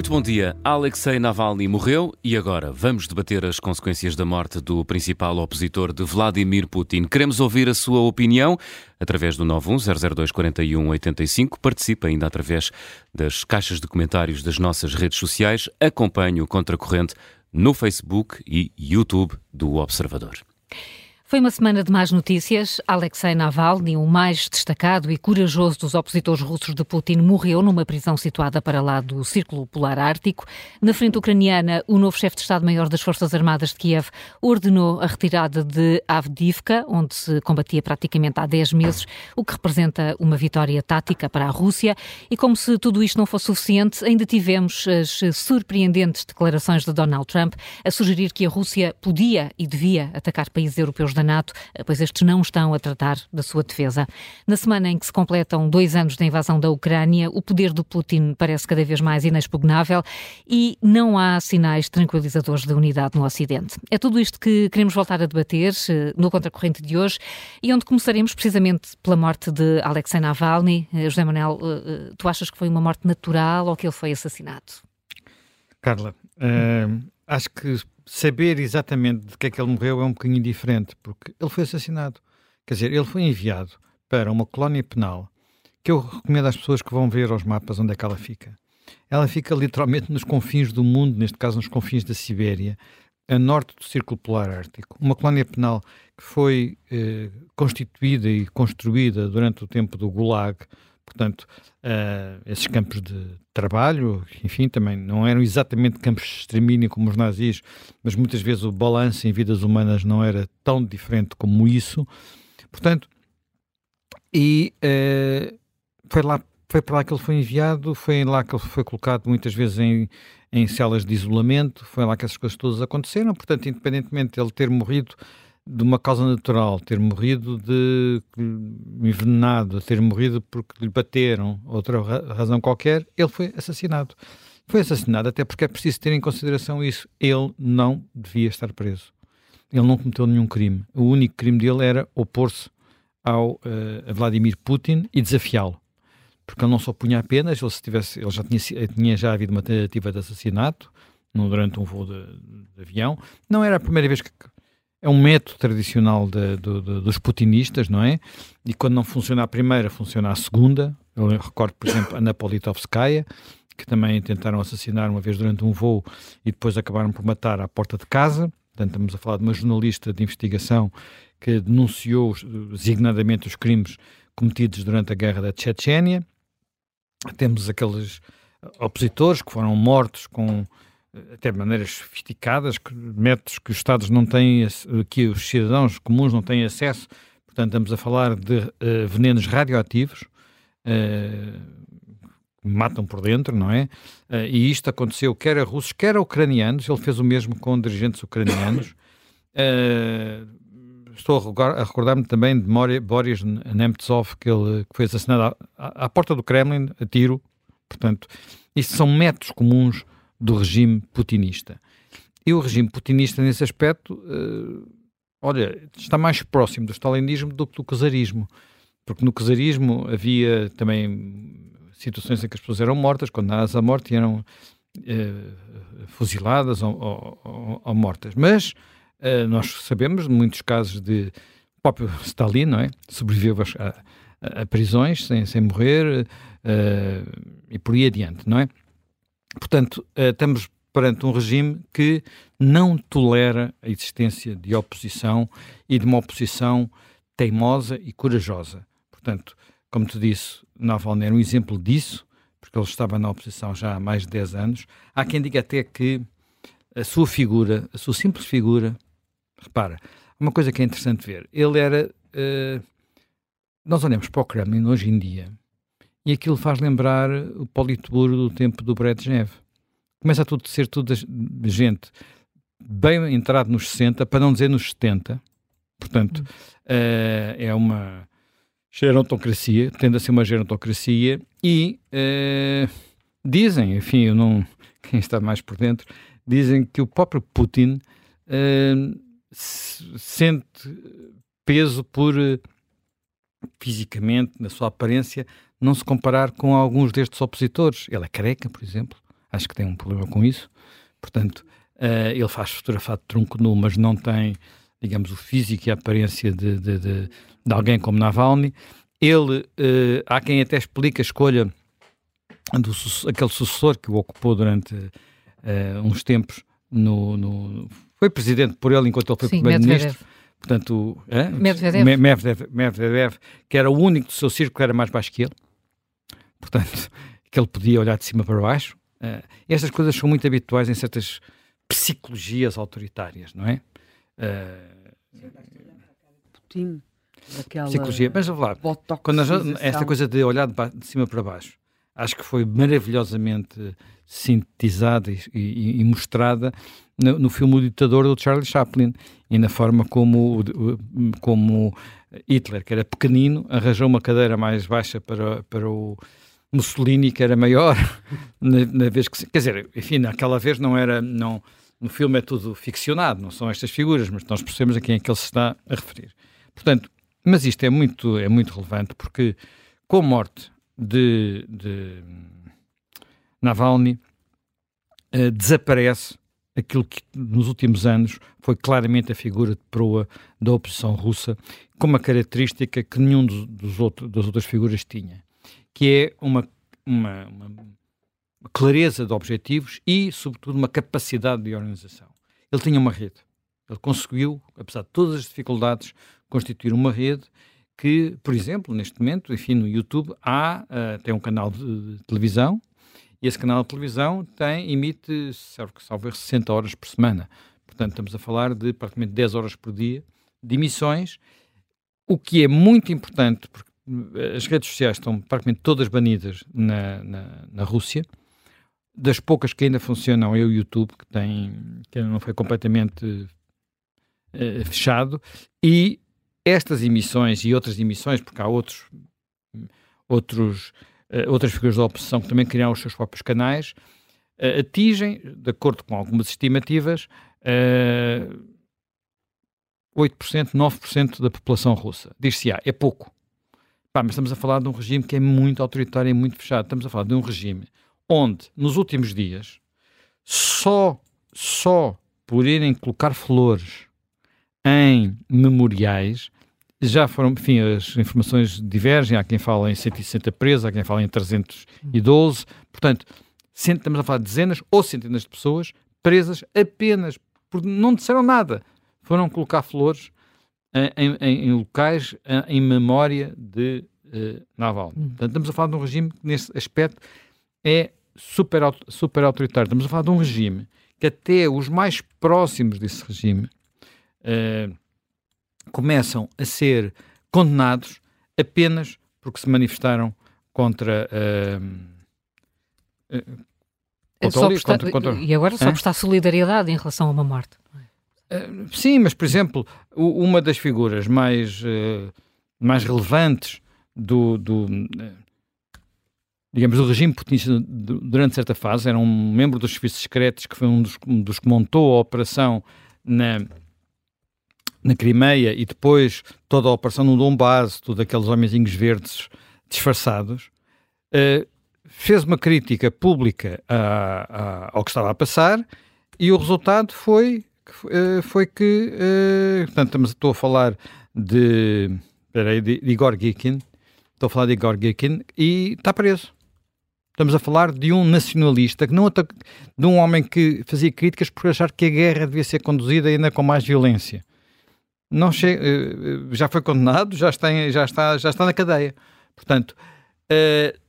Muito bom dia. Alexei Navalny morreu e agora vamos debater as consequências da morte do principal opositor de Vladimir Putin. Queremos ouvir a sua opinião através do 910024185. Participe ainda através das caixas de comentários das nossas redes sociais. Acompanhe o Contracorrente no Facebook e YouTube do Observador. Foi uma semana de más notícias. Alexei Navalny, o mais destacado e corajoso dos opositores russos de Putin, morreu numa prisão situada para lá do Círculo Polar Ártico. Na frente ucraniana, o novo chefe de Estado-Maior das Forças Armadas de Kiev ordenou a retirada de Avdivka, onde se combatia praticamente há 10 meses, o que representa uma vitória tática para a Rússia. E como se tudo isto não fosse suficiente, ainda tivemos as surpreendentes declarações de Donald Trump a sugerir que a Rússia podia e devia atacar países europeus da NATO, pois estes não estão a tratar da sua defesa. Na semana em que se completam dois anos da invasão da Ucrânia, o poder do Putin parece cada vez mais inexpugnável e não há sinais tranquilizadores de unidade no Ocidente. É tudo isto que queremos voltar a debater eh, no Contracorrente de hoje e onde começaremos precisamente pela morte de Alexei Navalny. Eh, José Manuel, eh, tu achas que foi uma morte natural ou que ele foi assassinado? Carla, uh, acho que saber exatamente de que é que ele morreu é um bocadinho diferente, porque ele foi assassinado. Quer dizer, ele foi enviado para uma colónia penal que eu recomendo às pessoas que vão ver aos mapas onde é que ela fica. Ela fica literalmente nos confins do mundo, neste caso nos confins da Sibéria, a norte do Círculo Polar Ártico. Uma colónia penal que foi eh, constituída e construída durante o tempo do Gulag, Portanto, uh, esses campos de trabalho, enfim, também não eram exatamente campos de extermínio como os nazis, mas muitas vezes o balanço em vidas humanas não era tão diferente como isso. Portanto, e uh, foi lá foi para lá que ele foi enviado, foi lá que ele foi colocado muitas vezes em, em celas de isolamento, foi lá que essas coisas todas aconteceram. Portanto, independentemente de ele ter morrido de uma causa natural, ter morrido de envenenado, ter morrido porque lhe bateram, outra razão qualquer, ele foi assassinado. Foi assassinado até porque é preciso ter em consideração isso. Ele não devia estar preso. Ele não cometeu nenhum crime. O único crime dele era opor-se ao uh, Vladimir Putin e desafiá-lo. Porque ele não só punha apenas, ele, se tivesse, ele já tinha, tinha já havido uma tentativa de assassinato no, durante um voo de, de avião. Não era a primeira vez que é um método tradicional de, de, de, dos putinistas, não é? E quando não funciona a primeira, funciona a segunda. Eu recordo, por exemplo, a Napolitovskaya, que também tentaram assassinar uma vez durante um voo e depois acabaram por matar à porta de casa. Portanto, estamos a falar de uma jornalista de investigação que denunciou designadamente os crimes cometidos durante a guerra da Chechênia. Temos aqueles opositores que foram mortos com até de maneiras sofisticadas, métodos que os Estados não têm, que os cidadãos comuns não têm acesso. Portanto, estamos a falar de uh, venenos radioativos uh, que matam por dentro, não é? Uh, e isto aconteceu quer a russos, quer a ucranianos. Ele fez o mesmo com dirigentes ucranianos. estou a recordar-me também de Boris Nemtsov, que, ele, que foi assassinado à, à porta do Kremlin, a tiro. Portanto, isto são métodos comuns do regime putinista. E o regime putinista, nesse aspecto, uh, olha, está mais próximo do stalinismo do que do czarismo. Porque no czarismo havia também situações em que as pessoas eram mortas, condenadas à morte e eram uh, fuziladas ou, ou, ou, mortas. Mas uh, nós sabemos de muitos casos de próprio Stalin, não é? Sobreviveu a, a, a prisões sem, sem morrer e por aí adiante, não é? Portanto, uh, estamos perante um regime que não tolera a existência de oposição e de uma oposição teimosa e corajosa. Portanto, como te disse, Navalny era um exemplo disso, porque ele estava na oposição já há mais de 10 anos. Há quem diga até que a sua figura, a sua simples figura, repara, uma coisa que é interessante ver, ele era. Uh, nós olhamos para o Kremlin hoje em dia e aquilo faz lembrar o Politburo do tempo do Brezhnev. Começa a tudo ser tudo gente bem entrado nos 60, para não dizer nos 70. Portanto, uh, é uma gerontocracia, tende a ser uma gerontocracia e uh, dizem, enfim, eu não, quem está mais por dentro, dizem que o próprio Putin uh, sente peso por fisicamente, na sua aparência, não se comparar com alguns destes opositores. Ele é careca, por exemplo. acho que tem um problema com isso. Portanto, uh, ele faz fotografado de tronco nu, mas não tem, digamos, o físico e a aparência de, de, de, de alguém como Navalny. Ele, uh, há quem até explica a escolha do aquele sucessor que o ocupou durante uh, uns tempos no, no, foi presidente por ele enquanto ele foi primeiro-ministro. Portanto, é? Medvedev. Medvedev, Medvedev, que era o único do seu círculo que era mais baixo que ele. Portanto, que ele podia olhar de cima para baixo. Uh, estas coisas são muito habituais em certas psicologias autoritárias, não é? Uh, Putin, psicologia. Mas vamos lá, quando esta coisa de olhar de, de, cima para baixo, acho que foi maravilhosamente sintetizada e, e, e mostrada no, no, filme O Ditador do Charlie Chaplin e na forma como, como Hitler, que era pequenino, arranjou uma cadeira mais baixa para, para o Mussolini, que era maior, na, na vez que. Quer dizer, enfim, naquela vez não era. Não, no filme é tudo ficcionado, não são estas figuras, mas nós percebemos a quem é que ele se está a referir. Portanto, mas isto é muito, é muito relevante porque com a morte de, de Navalny uh, desaparece aquilo que nos últimos anos foi claramente a figura de proa da oposição russa, com uma característica que nenhum dos, dos das outras figuras tinha, que é uma, uma, uma clareza de objetivos e, sobretudo, uma capacidade de organização. Ele tinha uma rede. Ele conseguiu, apesar de todas as dificuldades, constituir uma rede que, por exemplo, neste momento, enfim, no YouTube, há, uh, tem um canal de, de, televisão e esse canal de televisão tem, emite, salvo 60 horas por semana. Portanto, estamos a falar de praticamente 10 horas por dia de emissões, o que é muito importante, porque as redes sociais estão praticamente todas banidas na, na, na Rússia. Das poucas que ainda funcionam é o YouTube, que, tem, que ainda não foi completamente uh, fechado, e estas emissões e outras emissões, porque há outros, outros, uh, outras figuras da oposição que também criam os seus próprios canais, uh, atingem, de acordo com algumas estimativas, uh, 8%, 9% da população russa. Diz-se, ah, é pouco. Pá, mas estamos a falar de um regime que é muito autoritário e muito fechado. Estamos a falar de um regime onde, nos últimos dias, só, só por irem colocar flores em memoriais, já foram, enfim, as informações divergem, há quem fala em 160 presos, há quem fala em 312, portanto, estamos a falar de dezenas ou centenas de pessoas presas apenas porque não disseram nada, foram colocar flores em, em, em locais eh, em memória de uh, Naval. Hum. Portanto, estamos a falar de um regime que, nesse aspecto, é super, super autoritário. Estamos a falar de um regime que até os mais próximos desse regime uh, começam a ser condenados apenas porque se manifestaram contra. Uh, uh, contra, contra, e agora só prestar solidariedade em relação a uma morte. Uh, sim, mas por exemplo, uma das figuras mais, mais relevantes do, do digamos, do regime putinista durante certa fase, era um membro dos serviços secretos que foi um dos, um dos que montou a operação na, na Crimeia e depois toda a operação no Donbass, todos aqueles homenzinhos verdes disfarçados, uh, fez uma crítica pública a, a, ao que estava a passar e o resultado foi, foi que, uh, portanto, estamos, estou a falar de, peraí, de, Igor Gikin, estou a falar de Igor Gikin e está preso. Estamos a falar de um nacionalista, que não de um homem que fazia críticas por achar que a guerra devia ser conduzida ainda com mais violência não. Eh, já foi condenado, já está, já, está, já está na cadeia. Portanto,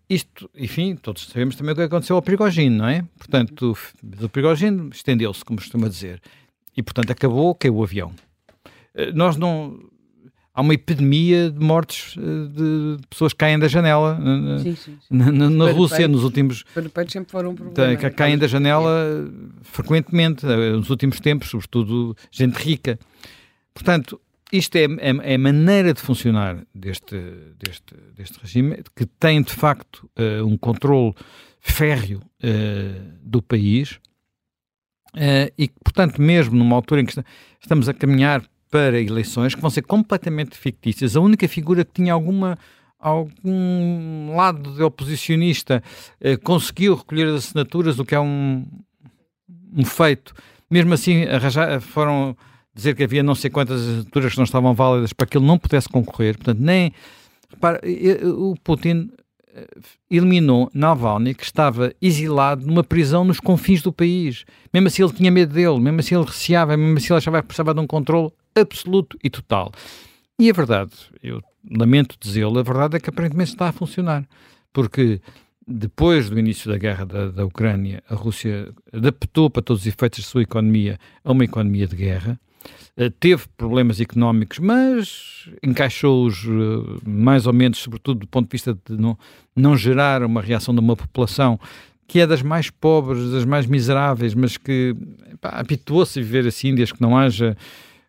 isto, enfim, todos sabemos também o que aconteceu ao Prigogine, não é? Portanto, o Prigogine estendeu-se, como costuma dizer, e portanto acabou, caiu o avião. Uh, nós não. Há uma epidemia de mortes de pessoas que caem da janela sim, sim, sim. na, na, na Rússia nos últimos. sempre foram um problema. Caem da janela frequentemente, nos últimos tempos, sobretudo gente rica. Portanto, isto é, é, é, a maneira de funcionar deste, deste, deste regime, que tem de facto uh, um controle férreo uh, do país uh, e que, portanto, mesmo numa altura em que estamos a caminhar para eleições que vão ser completamente fictícias, a única figura que tinha alguma, algum lado de oposicionista eh, conseguiu recolher as assinaturas, o que é um, um feito. Mesmo assim, arranjar, foram dizer que havia não sei quantas assinaturas que não estavam válidas para que ele não pudesse concorrer. Portanto, nem. Repara, o Putin eliminou Navalny, que estava exilado numa prisão nos confins do país. Mesmo assim, ele tinha medo dele, mesmo assim, ele receava, mesmo assim, ele achava que precisava de um controle absoluto e total. E a verdade, eu lamento dizê-lo, a verdade é que aparentemente está a funcionar. Porque depois do início da guerra da, da Ucrânia, a Rússia adaptou para todos os efeitos a sua economia a uma economia de guerra. Uh, teve problemas económicos, mas encaixou-os uh, mais ou menos, sobretudo do ponto de vista de não, não gerar uma reação de uma população que é das mais pobres, das mais miseráveis, mas que habituou-se a viver assim, desde que não haja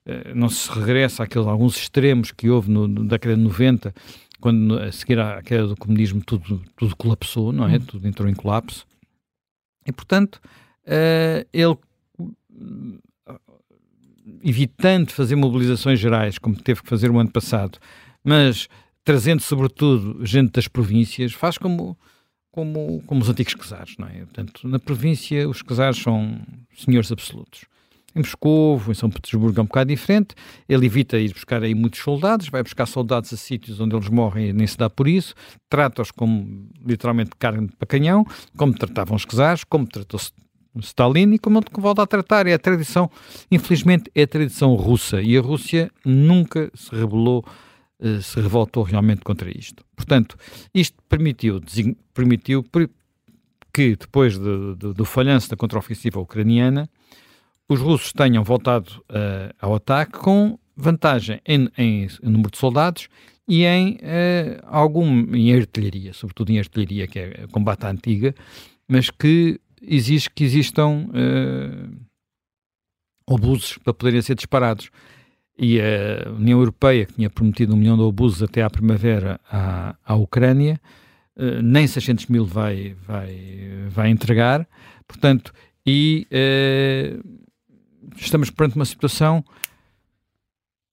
eh, não se regressa àqueles alguns extremos que houve no, na década de 90, quando a seguir à queda do comunismo tudo, tudo colapsou, não é? Uhum. Tudo entrou em colapso. E, portanto, uh, ele, evitando fazer mobilizações gerais, como teve que fazer o ano passado, mas trazendo, sobretudo, gente das províncias, faz como, como, como os antigos czares, não é? Portanto, na província, os czares são senhores absolutos. Em Moscou, em São Petersburgo é um bocado diferente. Ele evita ir buscar aí muitos soldados, vai buscar soldados a sítios onde eles morrem e nem se dá por isso. Trata-os como literalmente carne para canhão, como tratavam os czares, como tratou Stalin e como volta a tratar. É a tradição, infelizmente, é a tradição russa e a Rússia nunca se rebelou, eh, se revoltou realmente contra isto. Portanto, isto permitiu, permitiu que depois de, de, do falhanço da contraofensiva ucraniana, os russos tenham voltado uh, ao ataque com vantagem em, em, número de soldados e em uh, algum em artilharia, sobretudo em artilharia, que é combate à antiga, mas que exige que existam uh, obuses para poderem ser disparados. E a União Europeia, que tinha prometido um milhão de obuses até à primavera à, à Ucrânia, uh, nem 600 mil vai, vai, vai entregar. Portanto, e uh, estamos perante uma situação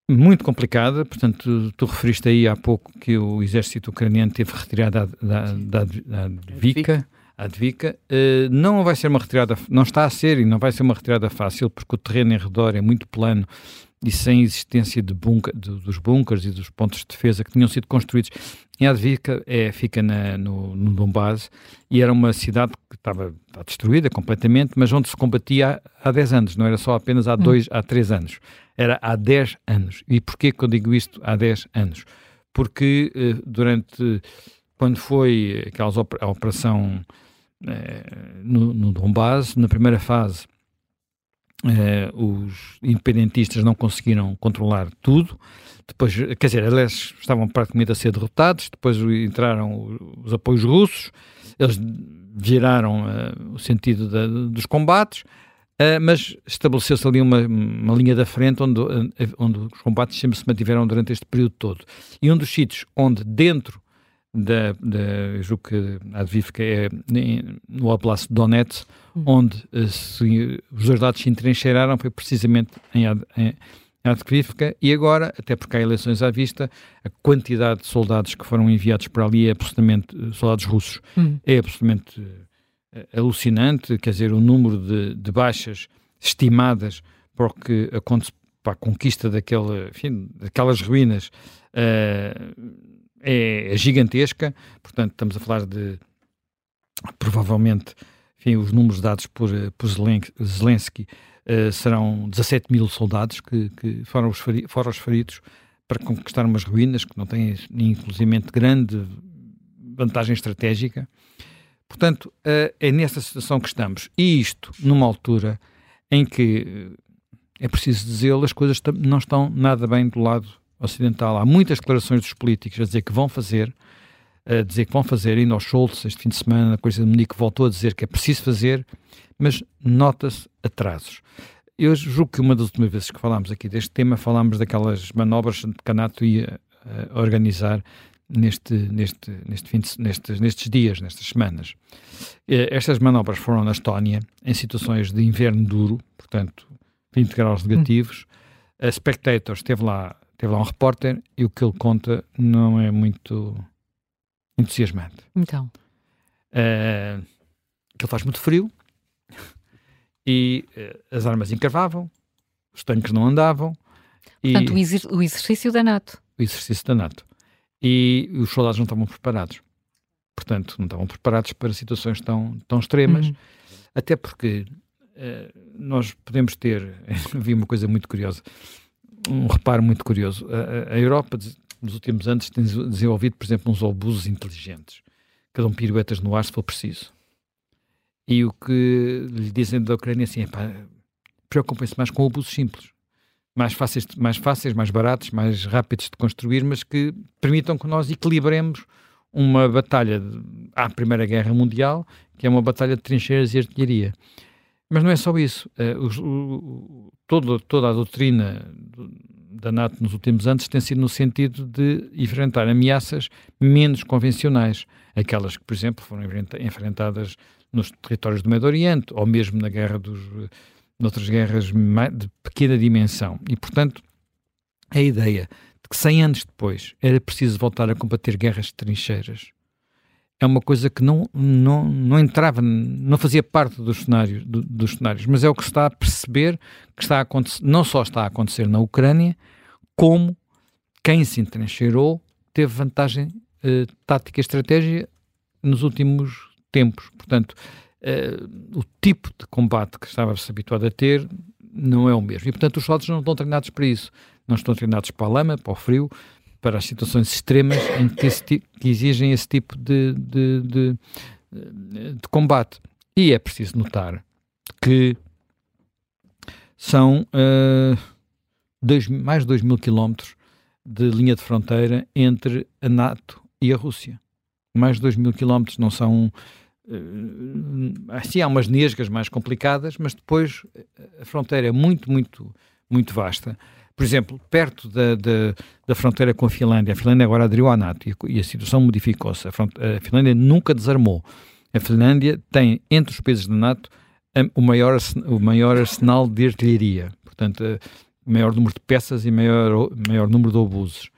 muito complicada, portanto, tu, referiste aí há pouco que o exército ucraniano teve retirada da, da, da, da Advika, Advika. Uh, não vai ser uma retirada, não está a ser e não vai ser uma retirada fácil, porque o terreno em redor é muito plano e sem existência de bunker, de, dos bunkers e dos pontos de defesa que tinham sido construídos. Em Advika é, fica na, no, no Donbass e era uma cidade que estava, estava destruída completamente, mas onde se combatia há, há 10 anos, não era só apenas há 2, hum. há 3 anos, era há 10 anos. E porquê que eu digo isto há 10 anos? Porque eh, durante, quando foi aquela operação eh, no, no Donbass, na primeira fase Uh, os independentistas não conseguiram controlar tudo. Depois, quer dizer, aliás, estavam praticamente a ser derrotados. Depois entraram os apoios russos, eles viraram uh, o sentido da, dos combates, uh, mas estabeleceu-se ali uma, uma, linha da frente onde, onde os combates sempre se mantiveram durante este período todo. E um dos sítios onde, dentro da, da julgo que a Advivka é no Oblast de Donetsk, uhum. onde eh, se, os dois lados se entrincheiraram, foi precisamente em, em Advivka, e agora, até porque há eleições à vista, a quantidade de soldados que foram enviados para ali é absolutamente, eh, soldados russos, uhum. é absolutamente uh, alucinante, quer dizer, o número de, de baixas estimadas para, o que, a, para a conquista daquele, enfim, daquelas ruínas uh, é, gigantesca, portanto, estamos a falar de provavelmente, enfim, os números dados por, eh, por Zelensky uh, serão 17 mil soldados que, que foram, os feri foram os feridos para conquistar umas ruínas que não têm, inclusive, grande vantagem estratégica. Portanto, uh, é nessa situação que estamos. E isto numa altura em que, é preciso dizê-lo, as coisas não estão nada bem do lado ocidental, há muitas declarações dos políticos a dizer que vão fazer, a dizer que vão fazer, ainda ao Schultz, este fim de semana, a coisa de Munique voltou a dizer que é preciso fazer, mas nota-se atrasos. Eu julgo que uma das últimas vezes que falámos aqui deste tema, falámos daquelas manobras que Canato ia uh, organizar neste, neste, neste fim de, nestes, nestes dias, nestas semanas. Uh, estas manobras foram na Estónia, em situações de inverno duro, portanto, 20 graus negativos. Hum. A Spectator esteve lá Teve lá um repórter e o que ele conta não é muito entusiasmante. Então. Uh, que ele faz muito frio e uh, as armas encravavam, os tanques não andavam. Portanto, e, o, exer o exercício da NATO. O exercício da NATO. E os soldados não estavam preparados. Portanto, não estavam preparados para situações tão, tão extremas, uhum. até porque uh, nós podemos ter, vi uma coisa muito curiosa, um reparo muito curioso. A, a, Europa, nos últimos anos, tem desenvolvido, por exemplo, uns obusos inteligentes, que dão piruetas no ar se for preciso. E o que lhe dizem da Ucrânia é assim, preocupem-se mais com obusos simples, mais fáceis, mais fáceis, mais baratos, mais rápidos de construir, mas que permitam que nós equilibremos uma batalha à Primeira Guerra Mundial, que é uma batalha de trincheiras e artilharia. Mas não é só isso. Uh, o, todo, toda a doutrina da NATO nos últimos anos tem sido no sentido de enfrentar ameaças menos convencionais, aquelas que, por exemplo, foram enfrentadas nos territórios do Médio Oriente ou mesmo na guerra dos, noutras guerras de pequena dimensão. E, portanto, a ideia de que 100 anos depois era preciso voltar a combater guerras de trincheiras é uma coisa que não, não, não entrava, não fazia parte dos cenários, do, dos cenários, mas é o que está a perceber que está a acontecer, não só está a acontecer na Ucrânia, como quem se entrincheirou teve vantagem eh, tática e estratégia nos últimos tempos. Portanto, eh, o tipo de combate que estava-se habituado a ter não é o mesmo. E, portanto, os soldados não estão treinados para isso. Não estão treinados para a lama, para o frio, para as situações extremas em que, esse, que exigem esse tipo de, de, de, de, combate. E é preciso notar que são uh, dois, mais de 2 mil quilómetros de linha de fronteira entre a NATO e a Rússia. Mais de 2 mil quilómetros não são. Uh, assim, há umas nesgas mais complicadas, mas depois a fronteira é muito, muito, muito vasta por exemplo, perto da, da, da, fronteira com a Finlândia, a Finlândia agora aderiu à NATO e, e a situação modificou-se. A, a, Finlândia nunca desarmou. A Finlândia tem, entre os países da NATO, o maior, o maior arsenal de artilharia. Portanto, maior número de peças e maior, maior número de obuses.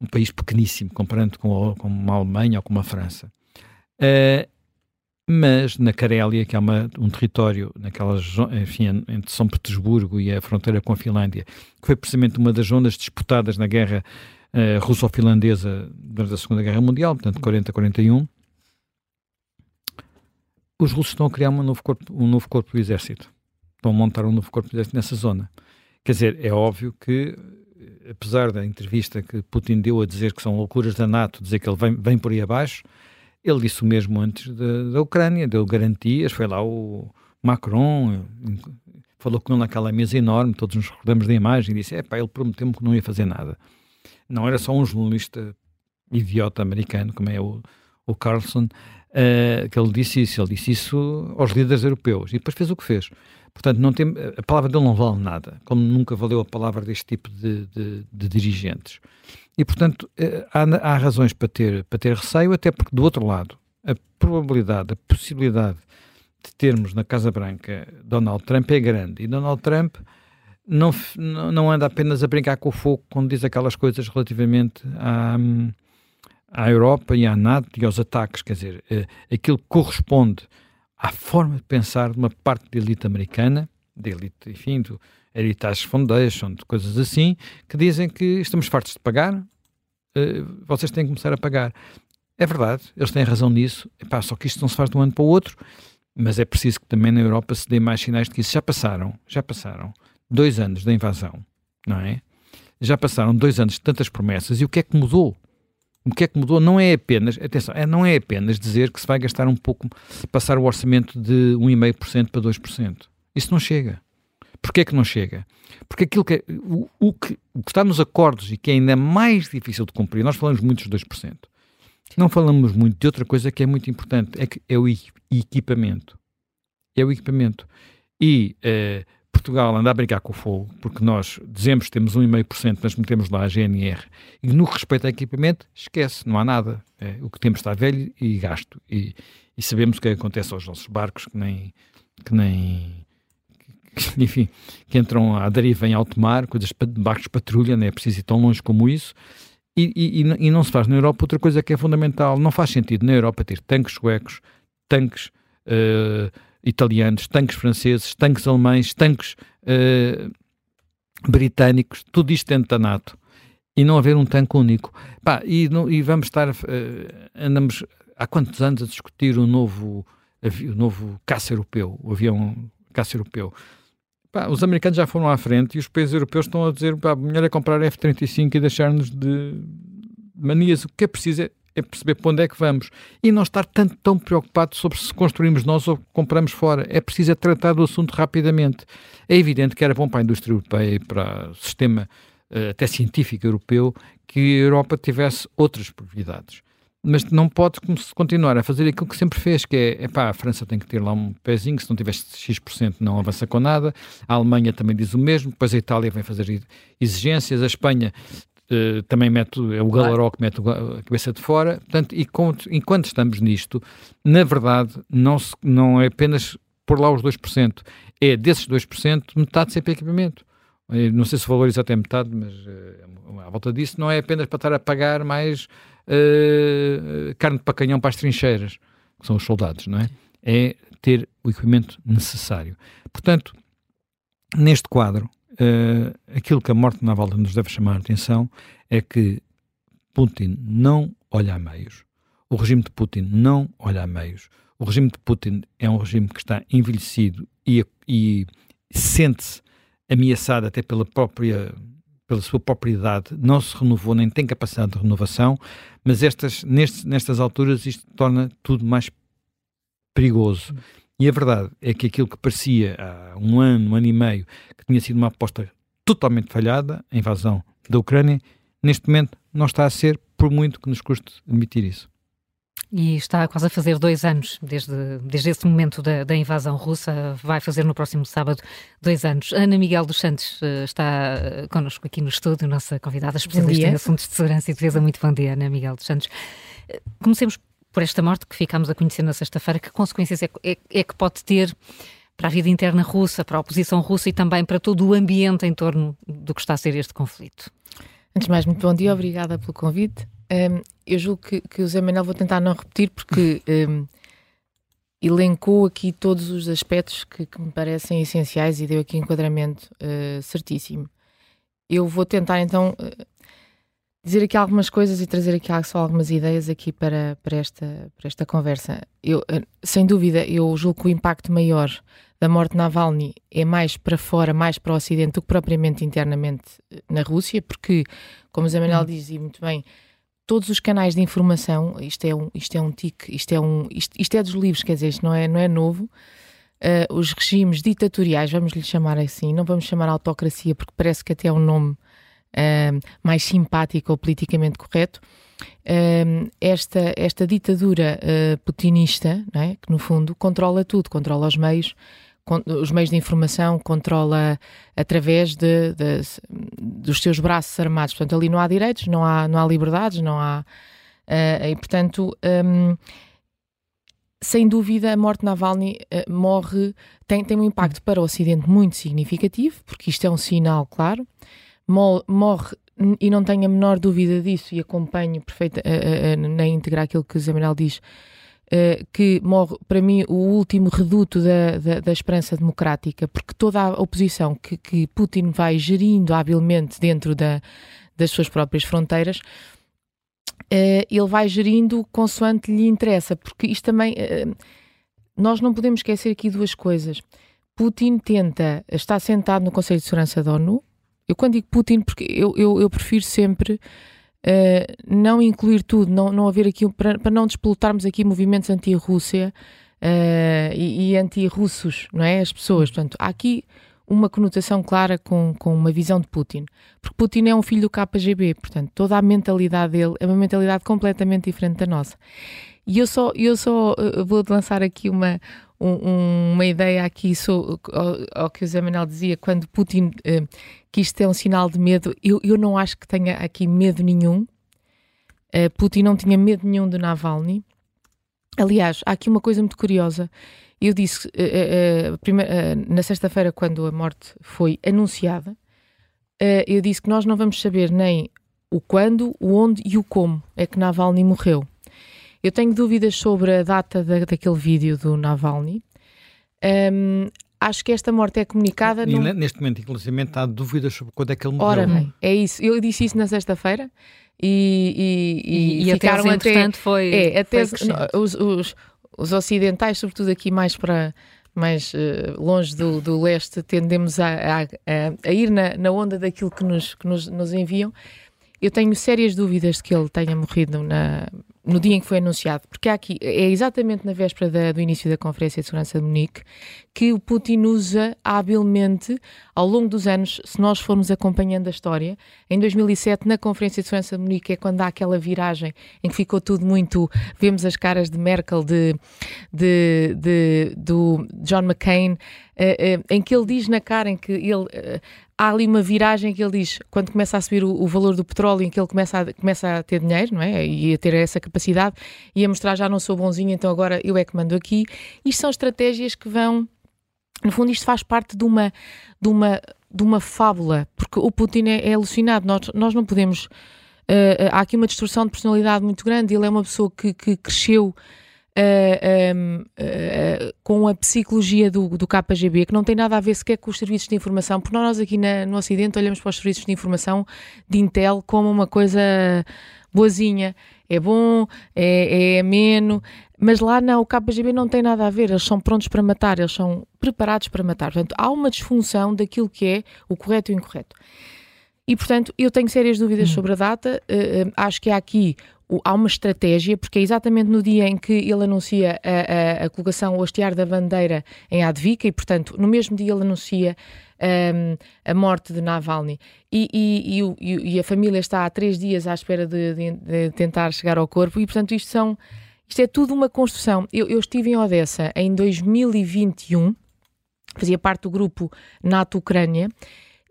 Um país pequeníssimo, comparando com, com uma Alemanha ou com uma França. Uh, mas na Carélia, que é uma, um território naquelas, enfim, entre São Petersburgo e a fronteira com a Finlândia, que foi precisamente uma das zonas disputadas na guerra uh, russo-finlandesa durante a Segunda Guerra Mundial, portanto 40-41, os russos estão a criar um novo, corpo, um novo corpo do exército. Estão a montar um novo corpo do exército nessa zona. Quer dizer, é óbvio que, apesar da entrevista que Putin deu a dizer que são loucuras da NATO, dizer que ele vem, vem por aí abaixo, ele disse o mesmo antes de, da Ucrânia, deu garantias, foi lá o Macron, falou com ele naquela mesa enorme, todos nos recordamos da imagem, disse, é pá, ele prometeu-me que não ia fazer nada. Não era só um jornalista idiota americano, como é o, o Carlson, uh, que ele disse isso, ele disse isso aos líderes europeus, e depois fez o que fez. Portanto, não tem, a palavra dele não vale nada, como nunca valeu a palavra deste tipo de, de, de dirigentes. E, portanto, eh, há, há, razões para ter, para ter receio, até porque, do outro lado, a probabilidade, a possibilidade de termos na Casa Branca Donald Trump é grande. E Donald Trump não, não anda apenas a brincar com o fogo quando diz aquelas coisas relativamente à, à Europa e à NATO e aos ataques. Quer dizer, eh, aquilo que corresponde à forma de pensar de uma parte da elite americana, da elite, enfim, do, Heritage Foundation, de coisas assim, que dizem que estamos fartos de pagar, uh, vocês têm que começar a pagar. É verdade, eles têm razão nisso, Epá, só que isto não se faz de um ano para o outro, mas é preciso que também na Europa se dê mais sinais de que isso já passaram, já passaram dois anos da invasão, não é? Já passaram dois anos de tantas promessas e o que é que mudou? O que é que mudou não é apenas, atenção, é, não é apenas dizer que se vai gastar um pouco, passar o orçamento de 1,5% para 2%. Isso não chega. Porquê é que não chega? Porque aquilo que, o, o, que, o que está nos acordos e que é ainda mais difícil de cumprir, nós falamos muito dos 2%. Não falamos muito de outra coisa que é muito importante, é, que é o equipamento. É o equipamento. E uh, Portugal anda a brincar com o fogo, porque nós dizemos que temos 1,5%, mas metemos lá a GNR. E no que respeita a equipamento, esquece, não há nada. É, o que temos está velho e gasto. E, e sabemos o que acontece aos nossos barcos, que nem, que nem enfim, que entram à deriva em alto mar, coisas barcos de patrulha, não é preciso ir tão longe como isso, E, e, e, não se faz na Europa outra coisa que é fundamental. Não faz sentido na Europa ter tanques suecos, tanques uh, italianos, tanques franceses, tanques alemães, tanques uh, britânicos, tudo isto dentro da NATO. E não haver um tanque único. Pá, e, não, e vamos estar. Uh, andamos há quantos anos a discutir o novo, o novo caça europeu, o avião caça europeu. Pá, os americanos já foram à frente e os países europeus estão a dizer pá, melhor é comprar F-35 e deixar-nos de manias. O que é preciso é, é, perceber para onde é que vamos e não estar tanto tão preocupado sobre se construímos nós ou compramos fora. É preciso é tratar do assunto rapidamente. É evidente que era bom para a indústria europeia e para o sistema uh, até científico europeu que a Europa tivesse outras prioridades mas não pode continuar a fazer aquilo que sempre fez, que é, epá, a França tem que ter lá um pezinho, se não tiver X% não avança com nada, a Alemanha também diz o mesmo, depois a Itália vem fazer exigências, a Espanha uh, também mete, é o galaró que mete a cabeça de fora, portanto, e com, enquanto estamos nisto, na verdade, não, se, não é apenas por lá os 2%, é desses 2%, metade sempre equipamento. Eu não sei se o valor exato é metade, mas uh, à volta disso não é apenas para estar a pagar mais uh, carne de pacanhão para as trincheiras, que são os soldados, não é? É ter o equipamento necessário. Portanto, neste quadro, uh, aquilo que a morte naval nos deve chamar a atenção é que Putin não olha a meios. O regime de Putin não olha a meios. O regime de Putin é um regime que está envelhecido e, e sente-se ameaçado até pela própria pela sua propriedade, não se renovou nem tem capacidade de renovação, mas estas, nestes, nestas alturas isto torna tudo mais perigoso. E a verdade é que aquilo que parecia há um ano, um ano e meio, que tinha sido uma aposta totalmente falhada, a invasão da Ucrânia, neste momento não está a ser, por muito que nos custe admitir isso. E está quase a fazer dois anos, desde, desde esse momento da, da, invasão russa, vai fazer no próximo sábado dois anos. Ana Miguel dos Santos uh, está uh, connosco aqui no estúdio, nossa convidada especialista em assuntos de segurança e defesa. Muito bom dia, Ana Miguel dos Santos. Uh, comecemos por esta morte que ficámos a conhecer na sexta-feira. Que consequências é, é, é que pode ter para a vida interna russa, para a oposição russa e também para todo o ambiente em torno do que está a ser este conflito? Antes de mais, muito bom dia, obrigada pelo convite. Um, eu julgo que, que o Zé Manuel vou tentar não repetir porque um, elencou aqui todos os aspectos que, que, me parecem essenciais e deu aqui enquadramento uh, certíssimo. Eu vou tentar então uh, dizer aqui algumas coisas e trazer aqui só algumas ideias aqui para, para, esta, para esta conversa. Eu, uh, sem dúvida, eu julgo que o impacto maior da morte de Navalny é mais para fora, mais para o Ocidente do que propriamente internamente na Rússia, porque, como o Zé Manuel hum. dizia muito bem, todos os canais de informação, isto é um, isto é um tique, isto é, um, isto, isto é dos livros, quer dizer, isto não é, não é novo. Uh, os regimes ditatoriais, vamos lhe chamar assim, não vamos chamar autocracia porque parece que até é um nome uh, mais simpático ou politicamente correto. Uh, esta, esta ditadura putinista, é? que no fundo controla tudo, controla os meios, os meios de informação, controla através de, de, dos seus braços armados. Portanto, ali não há direitos, não há, não há liberdades, não há. Uh, e, portanto, um, sem dúvida, a morte de Navalny uh, morre, tem, tem um impacto para o Ocidente muito significativo, porque isto é um sinal, claro. Morre, e não tenho a menor dúvida disso, e acompanho perfeita, na íntegra aquilo que o Zé Manuel diz Uh, que morre, para mim, o último reduto da, da, da esperança democrática, porque toda a oposição que, que Putin vai gerindo habilmente dentro da, das suas próprias fronteiras, uh, ele vai gerindo consoante lhe interessa, porque isto também. Uh, nós não podemos esquecer aqui duas coisas. Putin tenta estar sentado no Conselho de Segurança da ONU. Eu, quando digo Putin, porque eu, eu, eu prefiro sempre uh, não incluir tudo, não, não haver aqui, para, para não despolutarmos aqui movimentos anti-Rússia uh, e, e anti-russos, não é? As pessoas. Portanto, há aqui uma conotação clara com, com uma visão de Putin. Porque Putin é um filho do KGB, portanto, toda a mentalidade dele é uma mentalidade completamente diferente da nossa. E eu só, eu só uh, vou lançar aqui uma, um, uma ideia aqui so, ao, que o Zé Manuel dizia, quando Putin uh, que isto é um sinal de medo. Eu, eu não acho que tenha aqui medo nenhum. Uh, Putin não tinha medo nenhum de Navalny. Aliás, há aqui uma coisa muito curiosa. Eu disse uh, uh, primeira, na sexta-feira, quando a morte foi anunciada, eu disse que nós não vamos saber nem o quando, o onde e o como é que Navalny morreu. Eu tenho dúvidas sobre a data da, daquele vídeo do Navalny. Um, acho que esta morte é comunicada. Num... Neste momento, inclusive, há dúvidas sobre quando é que ele morreu. Ora bem, é isso. Eu disse isso na sexta-feira e, e, e, e ficaram a tese, até. Foi, é, a tese, os, os, os, ocidentais, sobretudo aqui mais para. Mais uh, longe do, do leste, tendemos a, a, a, ir na, na onda daquilo que nos, que nos, nos enviam. Eu tenho sérias dúvidas de que ele tenha morrido na, no dia em que foi anunciado, porque aqui, é exatamente na véspera da, do início da Conferência de Segurança de Munique, que o Putin usa habilmente, ao longo dos anos, se nós formos acompanhando a história, em 2007, na Conferência de Segurança de Munique, é quando há aquela viragem em que ficou tudo muito. Vemos as caras de Merkel, de, de, de do John McCain, Uh, uh, em que ele diz na cara em que ele uh, há ali uma viragem que ele diz quando começa a subir o, o, valor do petróleo em que ele começa a, começa a ter dinheiro não é? E a ter essa capacidade e a mostrar já não sou bonzinho então agora eu é que mando aqui. Isto são estratégias que vão no fundo isto faz parte de uma de uma de uma fábula porque o Putin é, é alucinado. Nós, nós não podemos há aqui uma distorção de personalidade muito grande ele é uma pessoa que, que cresceu Uh, uh, com a psicologia do, do KGB, que não tem nada a ver sequer com os serviços de informação, porque nós aqui na, no Ocidente olhamos para os serviços de informação de Intel como uma coisa boazinha, é bom, é, é ameno, mas lá não, o KGB não tem nada a ver, eles são prontos para matar, eles são preparados para matar. Portanto, há uma disfunção daquilo que é o correto e o incorreto. E, portanto, eu tenho sérias dúvidas hum. sobre a data. Uh, uh, acho que há aqui há uma estratégia, porque é exatamente no dia em que ele anuncia a, a, a colocação, o hastear da bandeira em Advika, e portanto, no mesmo dia ele anuncia um, a morte de Navalny. E, e, e, e, a família está há três dias à espera de, de, de, tentar chegar ao corpo, e portanto, isto, são, isto é tudo uma construção. Eu, eu estive em Odessa em 2021, fazia parte do grupo NATO-Ucrânia,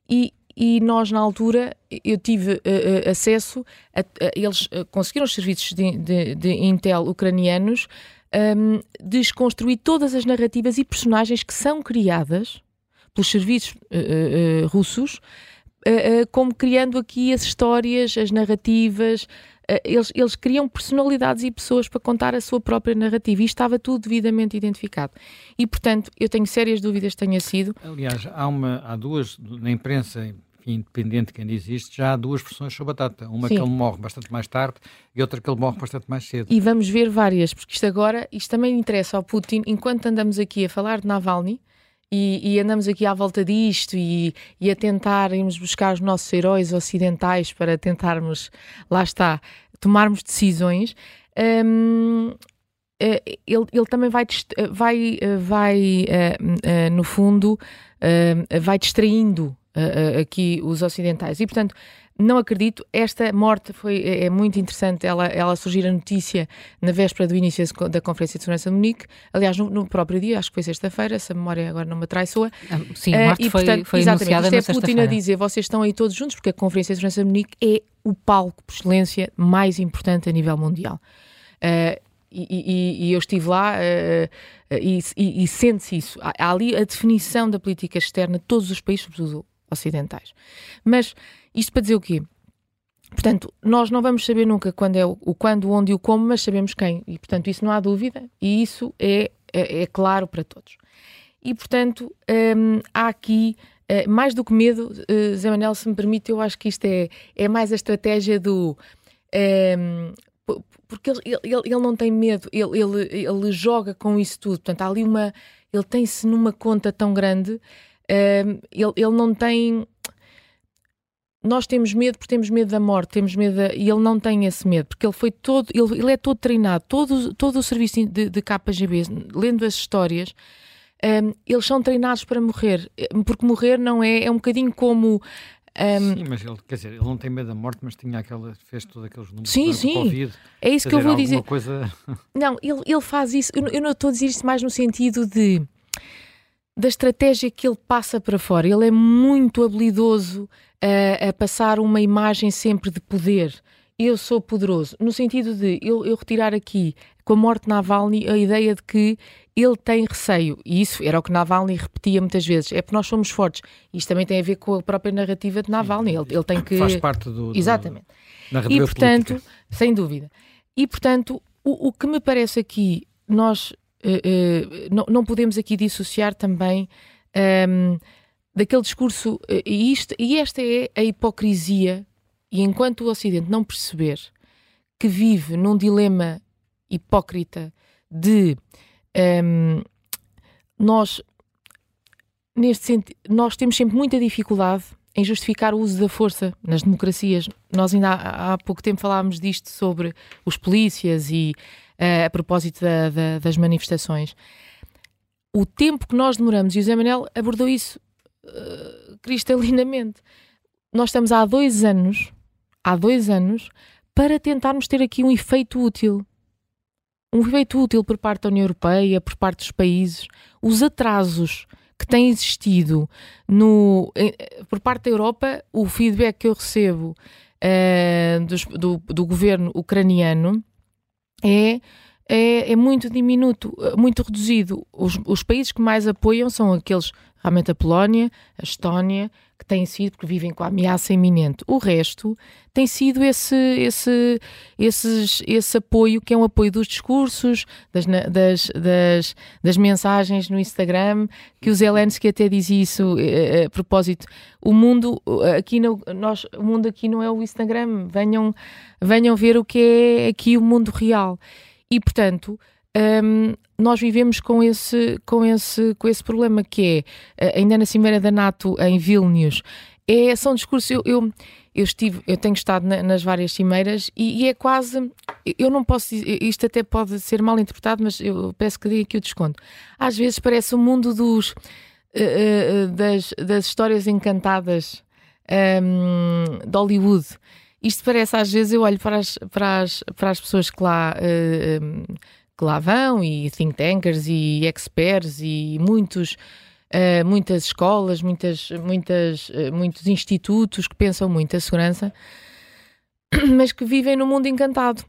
e e nós na altura eu tive uh, acesso a, a, eles uh, conseguiram os serviços de, de, de Intel ucranianos um, desconstruir todas as narrativas e personagens que são criadas pelos serviços russos como criando aqui as histórias, as narrativas, eles, eles criam personalidades e pessoas para contar a sua própria narrativa e estava tudo devidamente identificado. E, portanto, eu tenho sérias dúvidas que tenha sido. Aliás, há, uma, há duas, na imprensa independente de quem diz isto, já há duas versões sobre a data. Uma Sim. que ele morre bastante mais tarde e outra que ele morre bastante mais cedo. E vamos ver várias, porque isto agora, isto também interessa ao Putin, enquanto andamos aqui a falar de Navalny, e, e, andamos aqui à volta disto e, e, a tentar irmos buscar os nossos heróis ocidentais para tentarmos, lá está, tomarmos decisões. Um, eh, ele, ele, também vai, vai, vai eh, eh, no fundo, vai distraindo aqui os ocidentais. E, portanto, não acredito. Esta morte foi, é, é, muito interessante ela, ela surgir a notícia na véspera do início da Conferência de Segurança de Munique. Aliás, no, no próprio dia, acho que foi sexta-feira, essa memória agora não me atraiçoa. Ah, sim, a morte uh, e, foi, portanto, foi exatamente, isto é Putin a dizer, vocês estão aí todos juntos, porque a Conferência de Segurança de Munique é o palco, por excelência, mais importante a nível mundial. Uh, e, e, e, eu estive lá uh, e, e sente-se isso. Há, há, ali a definição da política externa de todos os países, sobretudo ocidentais. Mas isto para dizer o quê? Portanto, nós não vamos saber nunca quando é o, o quando, onde e o como, mas sabemos quem. E, portanto, isso não há dúvida e isso é, é, é claro para todos. E, portanto, hum, há aqui, uh, mais do que medo, uh, Zé Manel, se me permite, eu acho que isto é, é mais a estratégia do. Um, porque ele, ele, ele não tem medo, ele, ele, ele joga com isso tudo. Portanto, há ali uma. Ele tem-se numa conta tão grande ele, ele não tem. Nós temos medo porque temos medo da morte, temos medo da... e ele não tem esse medo, porque ele foi todo, ele, ele é todo treinado, todo, todo o serviço de, de KGB, lendo as histórias, um, eles são treinados para morrer, porque morrer não é, é um bocadinho como um, sim, mas ele, quer dizer, ele não tem medo da morte, mas tinha aquela, fez todos aqueles números sim, sim. Covid. É isso que eu vou dizer. Coisa... Não, ele, ele faz isso. Eu, eu não estou a dizer isso mais no sentido de da estratégia que ele passa para fora. Ele é muito habilidoso a, a passar uma imagem sempre de poder. Eu sou poderoso, no sentido de eu, eu retirar aqui, com a morte de Navalny, a ideia de que ele tem receio, e isso era o que Navalny repetia muitas vezes, é porque nós somos fortes. Isto também tem a ver com a própria narrativa de Navalny. Ele, ele tem que. Faz parte do. Exatamente. e, portanto, sem dúvida. E, portanto, o, o que me parece aqui, nós não, não, podemos aqui dissociar também um, ehm, daquele discurso, uh, e, isto, e esta é a hipocrisia, e enquanto o Ocidente não perceber que vive num dilema hipócrita de um, ehm, nós neste sentido, nós temos sempre muita dificuldade em justificar o uso da força nas democracias. Nós ainda há, há pouco tempo falámos disto sobre os polícias e uh, a propósito da, da, das manifestações. O tempo que nós demoramos, e o Zé Manel abordou isso uh, cristalinamente. Nós estamos há dois anos, há dois anos, para tentarmos ter aqui um efeito útil. Um efeito útil por parte da União Europeia, por parte dos países. Os atrasos que tem existido no, por parte da Europa, o feedback que eu recebo uh, dos, do, do governo ucraniano é é, é, muito diminuto, muito reduzido. Os, os, países que mais apoiam são aqueles, realmente a Polónia, a Estónia, que têm sido, porque vivem com a ameaça iminente. O resto tem sido esse, esse, esses, esse apoio, que é um apoio dos discursos, das, das, das, das mensagens no Instagram, que o Zelensky até diz isso a, a propósito. O mundo aqui, no, nós, o mundo aqui não é o Instagram, venham, venham ver o que é aqui o mundo real. E, portanto, um, nós vivemos com esse, com, esse, com esse problema que é, eh, ainda na Cimeira da NATO em Vilnius, é, são discursos, eu, eu, eu, estive, eu tenho estado na, nas várias cimeiras e, e, é quase, eu não posso, isto até pode ser mal interpretado, mas eu peço que dê aqui o desconto. Às vezes parece o mundo dos, uh, das, das histórias encantadas um, de Hollywood. Isto parece, às vezes, eu olho para as, para as, para as pessoas que lá uh, que lá vão, e think tankers, e experts, e muitos, uh, muitas escolas, muitas, muitas, uh, muitos institutos que pensam muito a segurança, mas que vivem no mundo encantado.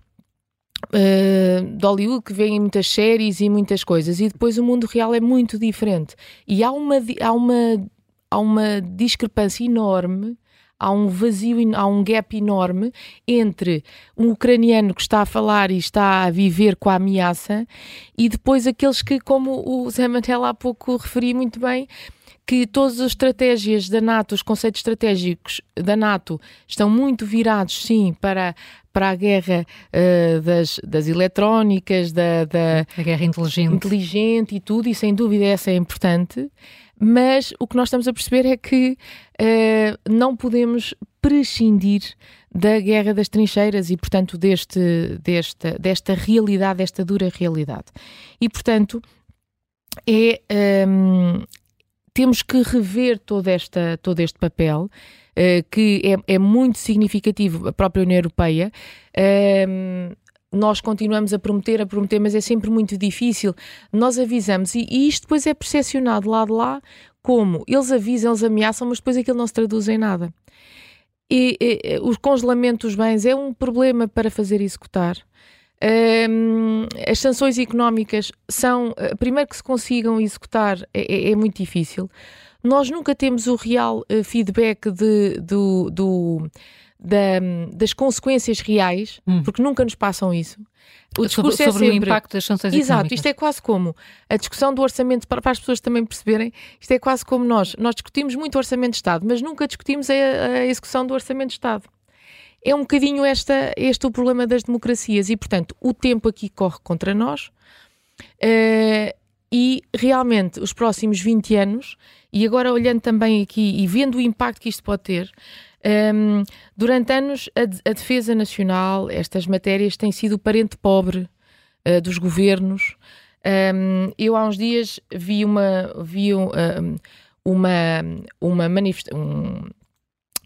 Uh, de Hollywood que veem muitas séries e muitas coisas e depois o mundo real é muito diferente e há uma, há uma, há uma discrepância enorme há um vazio, há um gap enorme entre um ucraniano que está a falar e está a viver com a ameaça e depois aqueles que, como o Zé Mantel há pouco referi muito bem, que todas as estratégias da NATO, os conceitos estratégicos da NATO, estão muito virados, sim, para, para a guerra uh, das, das eletrónicas, da, da a guerra inteligente. inteligente e tudo, e sem dúvida essa é importante mas o que nós estamos a perceber é que uh, não podemos prescindir da guerra das trincheiras e, portanto, deste, desta, desta realidade, desta dura realidade. E, portanto, é, um, ehm, temos que rever todo, esta, todo este papel. Uh, que é, é, muito significativo a própria União Europeia. Uh, nós continuamos a prometer, a prometer, mas é sempre muito difícil. Nós avisamos e, e isto depois é percepcionado lá de lá como eles avisam, eles ameaçam, mas depois aquilo não se traduz em nada. E, e o congelamento dos bens é um problema para fazer executar. Um, as sanções económicas são, eh, primeiro que se consigam executar, é, é, é muito difícil. Nós nunca temos o real uh, feedback de, do, do da, das consequências reais, hum. porque nunca nos passam isso. O discurso sobre, é sobre sempre... o impacto das sanções Exato, económicas. isto é quase como a discussão do orçamento, para, para, as pessoas também perceberem, isto é quase como nós. Nós discutimos muito o orçamento de Estado, mas nunca discutimos a, a execução do orçamento de Estado. É um bocadinho esta, este o problema das democracias e, portanto, o tempo aqui corre contra nós uh, e realmente os próximos 20 anos, e agora olhando também aqui e vendo o impacto que isto pode ter, um, durante anos, a, a, defesa nacional, estas matérias, têm sido o parente pobre uh, dos governos. Um, eu há uns dias vi uma, vi um, uma, uma manifestação,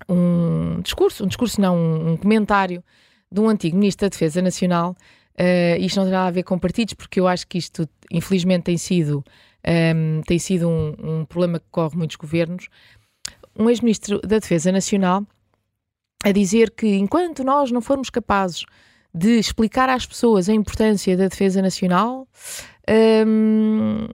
um, um, discurso, um discurso não, um, comentário de um antigo ministro da Defesa Nacional. Uh, isto não tem nada a ver com partidos, porque eu acho que isto, infelizmente, tem sido, um, tem sido um, um problema que corre muitos governos um ex-ministro da Defesa Nacional a dizer que enquanto nós não formos capazes de explicar às pessoas a importância da defesa nacional, hum,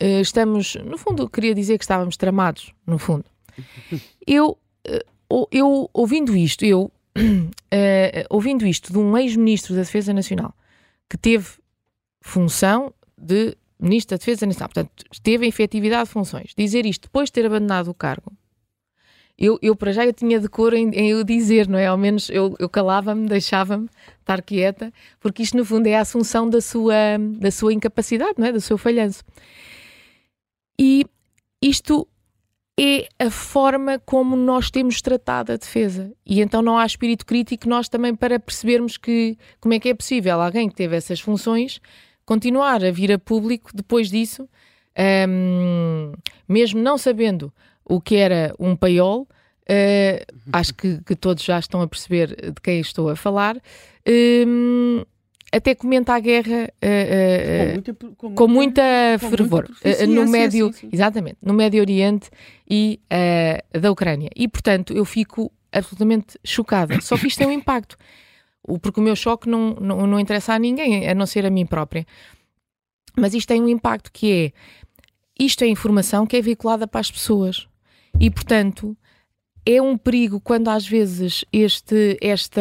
eh, estamos, no fundo, queria dizer que estávamos tramados, no fundo. Eu, eh, eu ouvindo isto, eu ouvindo isto de um ex-ministro da Defesa Nacional que teve função de Ministro da Defesa Nacional, portanto, teve efetividade de funções, dizer isto depois de ter abandonado o cargo, eu, eu para já eu tinha de cor em, em eu dizer, não é? Ao menos eu, eu calava-me, deixava-me estar quieta, porque isto no fundo é a assunção da sua, da sua incapacidade, não é? Do seu falhanço. E isto é a forma como nós temos tratado a defesa. E então não há espírito crítico nós também para percebermos que como é que é possível alguém que teve essas funções continuar a vir a público depois disso, um, mesmo não sabendo o que era um paiol, uh, acho que, que, todos já estão a perceber de quem estou a falar. Um, até comenta a guerra uh, uh, com, muita, com, com, muita, com fervor muita no Médio, sim, sim. exatamente, no Médio Oriente e da Ucrânia. E portanto eu fico absolutamente chocada. Só que isto tem um impacto, porque o meu choque não, não, não interessa a ninguém, a não ser a mim própria. Mas isto tem um impacto que é isto é informação que é veiculada para as pessoas. E, portanto, é um perigo quando às vezes este, esta.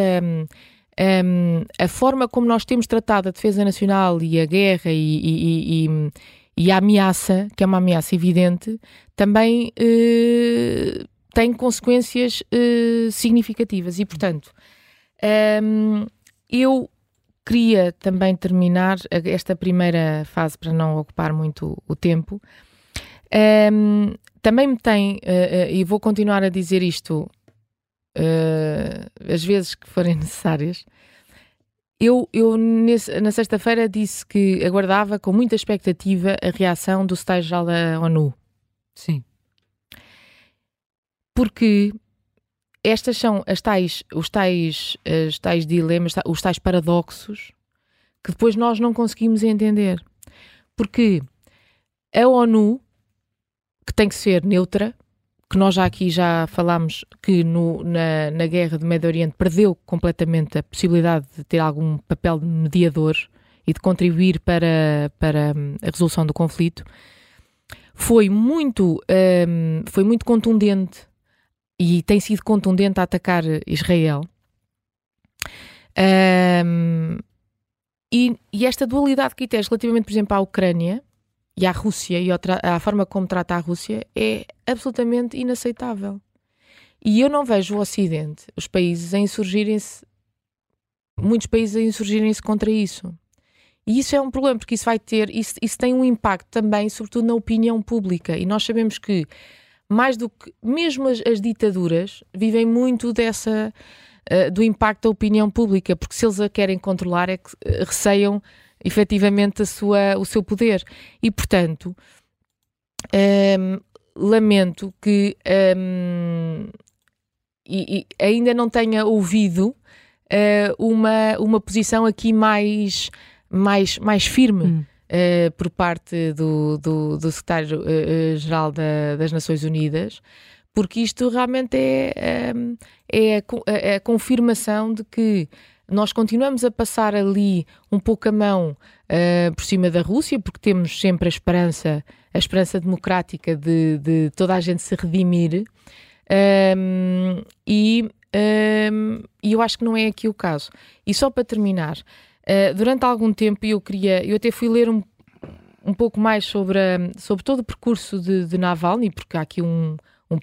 Um, a forma como nós temos tratado a defesa nacional e a guerra e, e, e, e a ameaça, que é uma ameaça evidente, também uh, tem consequências uh, significativas. E, portanto, um, eu queria também terminar esta primeira fase para não ocupar muito o tempo. Um, também me tem, uh, uh, e vou continuar a dizer isto uh, as vezes que forem necessárias. Eu, eu nesse, na sexta-feira disse que aguardava com muita expectativa a reação do secretário-geral da ONU. Sim. Porque estas são as tais, os tais, os tais dilemas, os tais paradoxos que depois nós não conseguimos entender. Porque a ONU que tem que ser neutra, que nós já aqui já falámos que no, na, na guerra do Médio Oriente perdeu completamente a possibilidade de ter algum papel de mediador e de contribuir para, para hum, a resolução do conflito, foi muito, um, foi muito contundente e tem sido contundente a atacar Israel. Um, e, e, esta dualidade de critérios relativamente, por exemplo, à Ucrânia, e à Rússia e à forma como trata a Rússia é absolutamente inaceitável. E eu não vejo o Ocidente, os países, a insurgirem-se, muitos países a insurgirem-se contra isso. E isso é um problema, porque isso vai ter, isso, isso tem um impacto também, sobretudo na opinião pública. E nós sabemos que, mais do que, mesmo as, as ditaduras, vivem muito dessa, uh, do impacto da opinião pública, porque se eles a querem controlar, é que uh, receiam efetivamente a sua, o seu poder. E, portanto, um, lamento que um, e, e ainda não tenha ouvido uh, uma, uma posição aqui mais, mais, mais firme. Hum. Uh, por parte do, do, do secretário-geral uh, das Nações Unidas, porque isto realmente é, um, é, a, é a confirmação de que nós continuamos a passar ali um pouco a mão uh, por cima da Rússia, porque temos sempre a esperança, a esperança democrática de, de toda a gente se redimir. Um, e, um, eu acho que não é aqui o caso. E só para terminar, uh, durante algum tempo eu queria, eu até fui ler um, um pouco mais sobre, a, sobre todo o percurso de, de Navalny, porque há aqui um, um,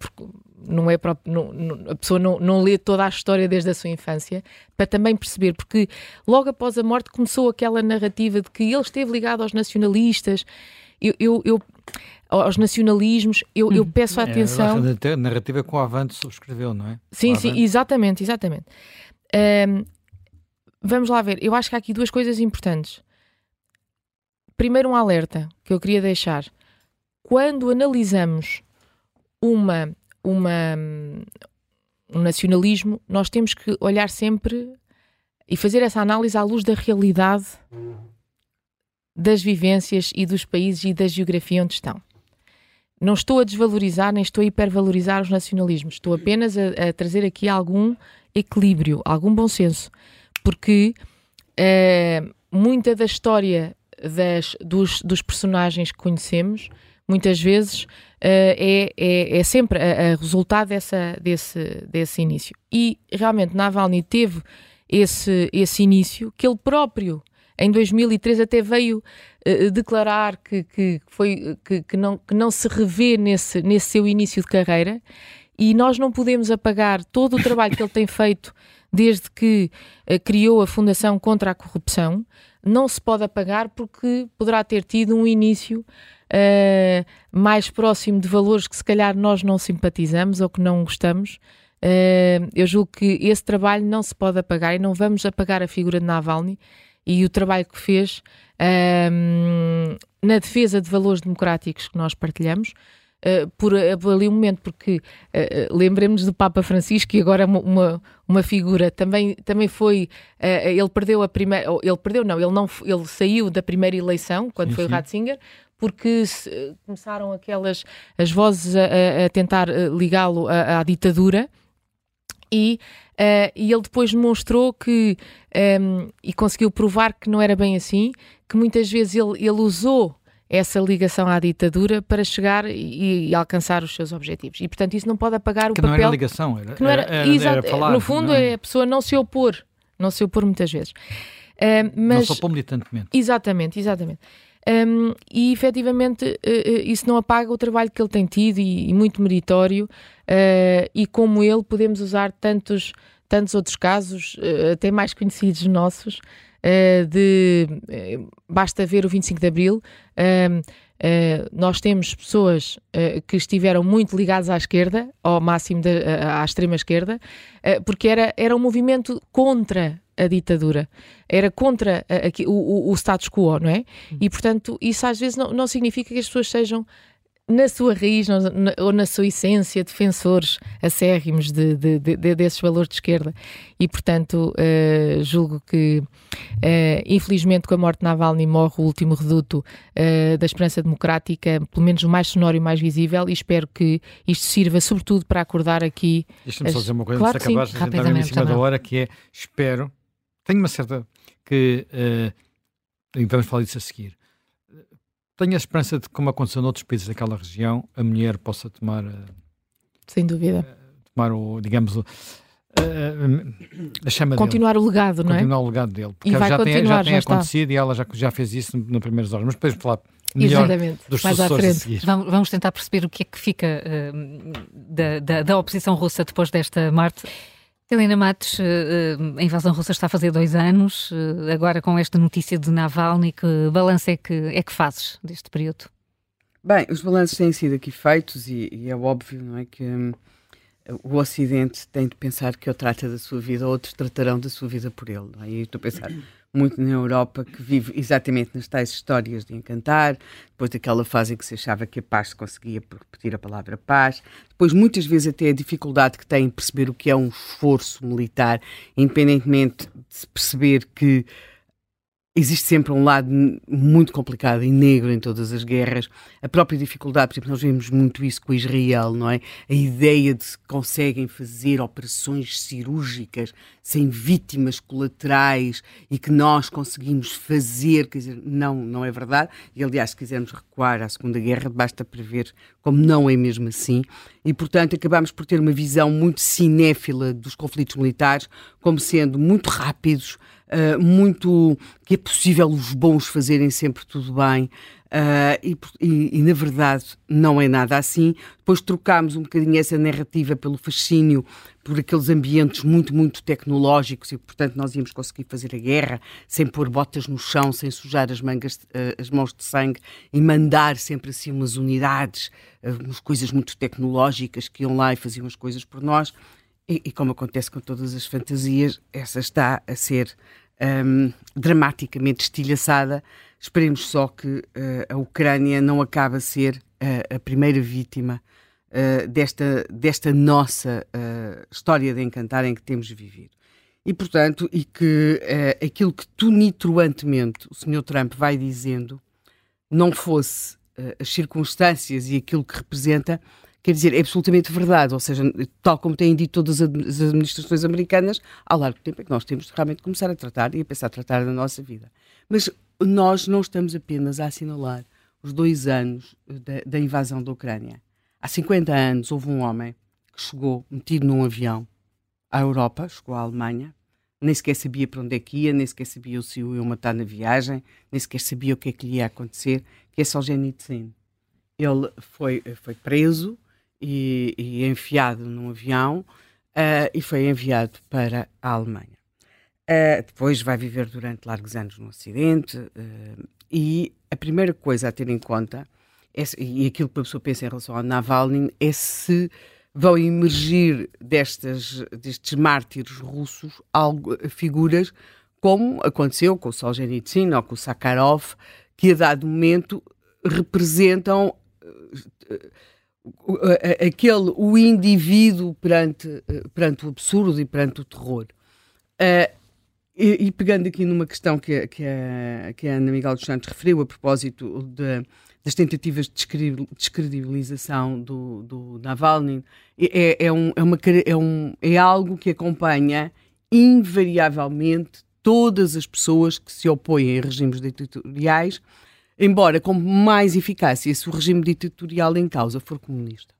não é não, não, a pessoa não, não lê toda a história desde a sua infância, para também perceber, porque logo após a morte começou aquela narrativa de que ele esteve ligado aos nacionalistas. Eu, eu, eu aos nacionalismos, eu, eu hum. peço a atenção. É, a narrativa com o Avante subscreveu, não é? Sim, sim, exatamente, exatamente. Um, vamos lá ver, eu acho que há aqui duas coisas importantes. Primeiro, um alerta que eu queria deixar. Quando analisamos uma uma, um nacionalismo, nós temos que olhar sempre e fazer essa análise à luz da realidade das vivências e dos países e da geografia onde estão. Não estou a desvalorizar nem estou a hipervalorizar os nacionalismos, estou apenas a, a trazer aqui algum equilíbrio, algum bom senso, porque uh, muita da história das, dos, dos personagens que conhecemos muitas vezes, é, é, é, sempre a, a resultado dessa, desse, desse início. E realmente Navalny teve esse, esse início que ele próprio em 2003 até veio uh, declarar que, que, foi, que, que, não, que não se revê nesse, nesse seu início de carreira e nós não podemos apagar todo o trabalho que ele tem feito desde que uh, criou a Fundação contra a Corrupção, não se pode apagar porque poderá ter tido um início uh, mais próximo de valores que se calhar nós não simpatizamos ou que não gostamos. Uh, eu julgo que esse trabalho não se pode apagar e não vamos apagar a figura de Navalny e o trabalho que fez um, na defesa de valores democráticos que nós partilhamos. Uh, por ali um momento, porque uh, lembremos do Papa Francisco, e agora uma, uma, uma figura, também, também foi, uh, ele perdeu a primeira, ele perdeu, não, ele não, ele saiu da primeira eleição, quando sim, foi sim. o Ratzinger, porque se, começaram aquelas, as vozes a, a tentar ligá-lo à, à ditadura, e, uh, e ele depois demonstrou que, um, ehm, e conseguiu provar que não era bem assim, que muitas vezes ele, ele usou essa ligação à ditadura para chegar e, e, alcançar os seus objetivos. E, portanto, isso não pode apagar o que papel... não era ligação, era, era, era, era falar. No fundo, não. é a pessoa não se opor, não se opor muitas vezes. Uh, mas... Não se opor militantemente. Exatamente, exatamente. Um, e efetivamente uh, isso não apaga o trabalho que ele tem tido e, e muito meritório, uh, e como ele podemos usar tantos, tantos outros casos, até mais conhecidos nossos, de basta ver o 25 de Abril. nós temos pessoas que estiveram muito ligadas à esquerda, ao máximo de, à extrema esquerda, porque era, era um movimento contra a ditadura, era contra a, a, o, o, status quo, não é? Hum. E, portanto, isso às vezes não, não significa que as pessoas sejam na sua raiz ou na sua essência defensores acérrimos de, de, de, desses valores de esquerda. E, portanto, uh, julgo que, uh, infelizmente, com a morte de Navalny morre o último reduto uh, da esperança democrática, pelo menos o mais sonoro e mais visível, e espero que isto sirva, sobretudo, para acordar aqui. Deixa-me as... só dizer uma coisa, claro antes de acabar, em cima da hora, que é, espero tenho uma certa. que. Uh, vamos falar disso a seguir. Tenho a esperança de, como aconteceu noutros países daquela região, a mulher possa tomar. Uh, Sem dúvida. Uh, tomar o, digamos, o, a chama continuar dele. o legado, não é? Continuar o legado dele. Porque e vai já continuar, tem, já tem já acontecido está. e ela já, já fez isso nas primeiras horas. Mas depois falar melhor Exatamente. dos Mais à frente. Vamos, vamos, tentar perceber o que é que fica uh, da, da, da, oposição russa depois desta Marte. Helena Matos, eh, eh, a invasão russa está a fazer dois anos, eh, agora com esta notícia de Navalny, que balanço é que, é que fazes deste período? Bem, os balanços têm sido aqui feitos e, e é óbvio, não é, que hum, o Ocidente tem de pensar que eu trata da sua vida, outros tratarão da sua vida por ele. Não é? E estou a pensar muito na Europa, que vive exatamente nas tais histórias de encantar, depois daquela fase em que se achava que a paz se conseguia por repetir a palavra paz, depois muitas vezes até a dificuldade que tem em perceber o que é um esforço militar, independentemente de se perceber que existe sempre um lado muito complicado e negro em todas as guerras. A própria dificuldade, por exemplo, nós vemos muito isso com Israel, não é? A ideia de que conseguem fazer operações cirúrgicas sem vítimas colaterais e que nós conseguimos fazer, quer dizer, não, não é verdade. E aliás, se quisermos recuar à Segunda Guerra, basta prever como não é mesmo assim. E, portanto, acabamos por ter uma visão muito cinéfila dos conflitos militares como sendo muito rápidos, uh, muito que é possível os bons fazerem sempre tudo bem. Uh, e, e, e, na verdade não é nada assim. Depois trocámos um bocadinho essa narrativa pelo fascínio por aqueles ambientes muito, muito tecnológicos e, portanto, nós íamos conseguir fazer a guerra sem pôr botas no chão, sem sujar as mangas, uh, as mãos de sangue e mandar sempre assim umas unidades, uh, umas coisas muito tecnológicas que iam lá e faziam as coisas por nós. E, e como acontece com todas as fantasias, essa está a ser um, dramaticamente estilhaçada. Esperemos só que uh, a Ucrânia não acabe a ser uh, a primeira vítima uh, desta, desta nossa história de encantar em que temos vivido. E, portanto, e que aquilo que tonitroantemente o Sr. Trump vai dizendo não fosse as circunstâncias e aquilo que representa, quer dizer, é absolutamente verdade. Ou seja, tal como têm dito todas as administrações americanas, há largo tempo é que nós temos de realmente começar a tratar e a pensar a tratar da nossa vida. Mas nós não estamos apenas a assinalar os dois anos da, da invasão da Ucrânia. Há 50 anos houve um homem que chegou metido num avião à Europa, chegou à Alemanha, nem sequer sabia para onde é que ia, nem sequer sabia se o iam matar na viagem, nem sequer sabia o que é que lhe ia acontecer, que é Solzhenitsyn. Ele foi, foi preso e, e enfiado num avião uh, e foi enviado para a Alemanha. Uh, depois vai viver durante largos anos no Ocidente uh, e a primeira coisa a ter em conta, é, e aquilo que a pessoa pensa em relação ao Navalny, é se vão emergir destas, destes mártires russos algo, figuras como aconteceu com o Solzhenitsyn ou com o Sakharov, que a dado momento representam aquele o indivíduo perante, perante o absurdo e perante o terror. Uh, e, e, pegando aqui numa questão que, que, a, que a Ana Miguel dos Santos referiu a propósito de, das tentativas de descredibilização do, do Navalny, é, é, um, é, uma, é, um, é algo que acompanha invariavelmente todas as pessoas que se opõem a regimes ditatoriais, embora com mais eficácia se o regime ditatorial em causa for comunista.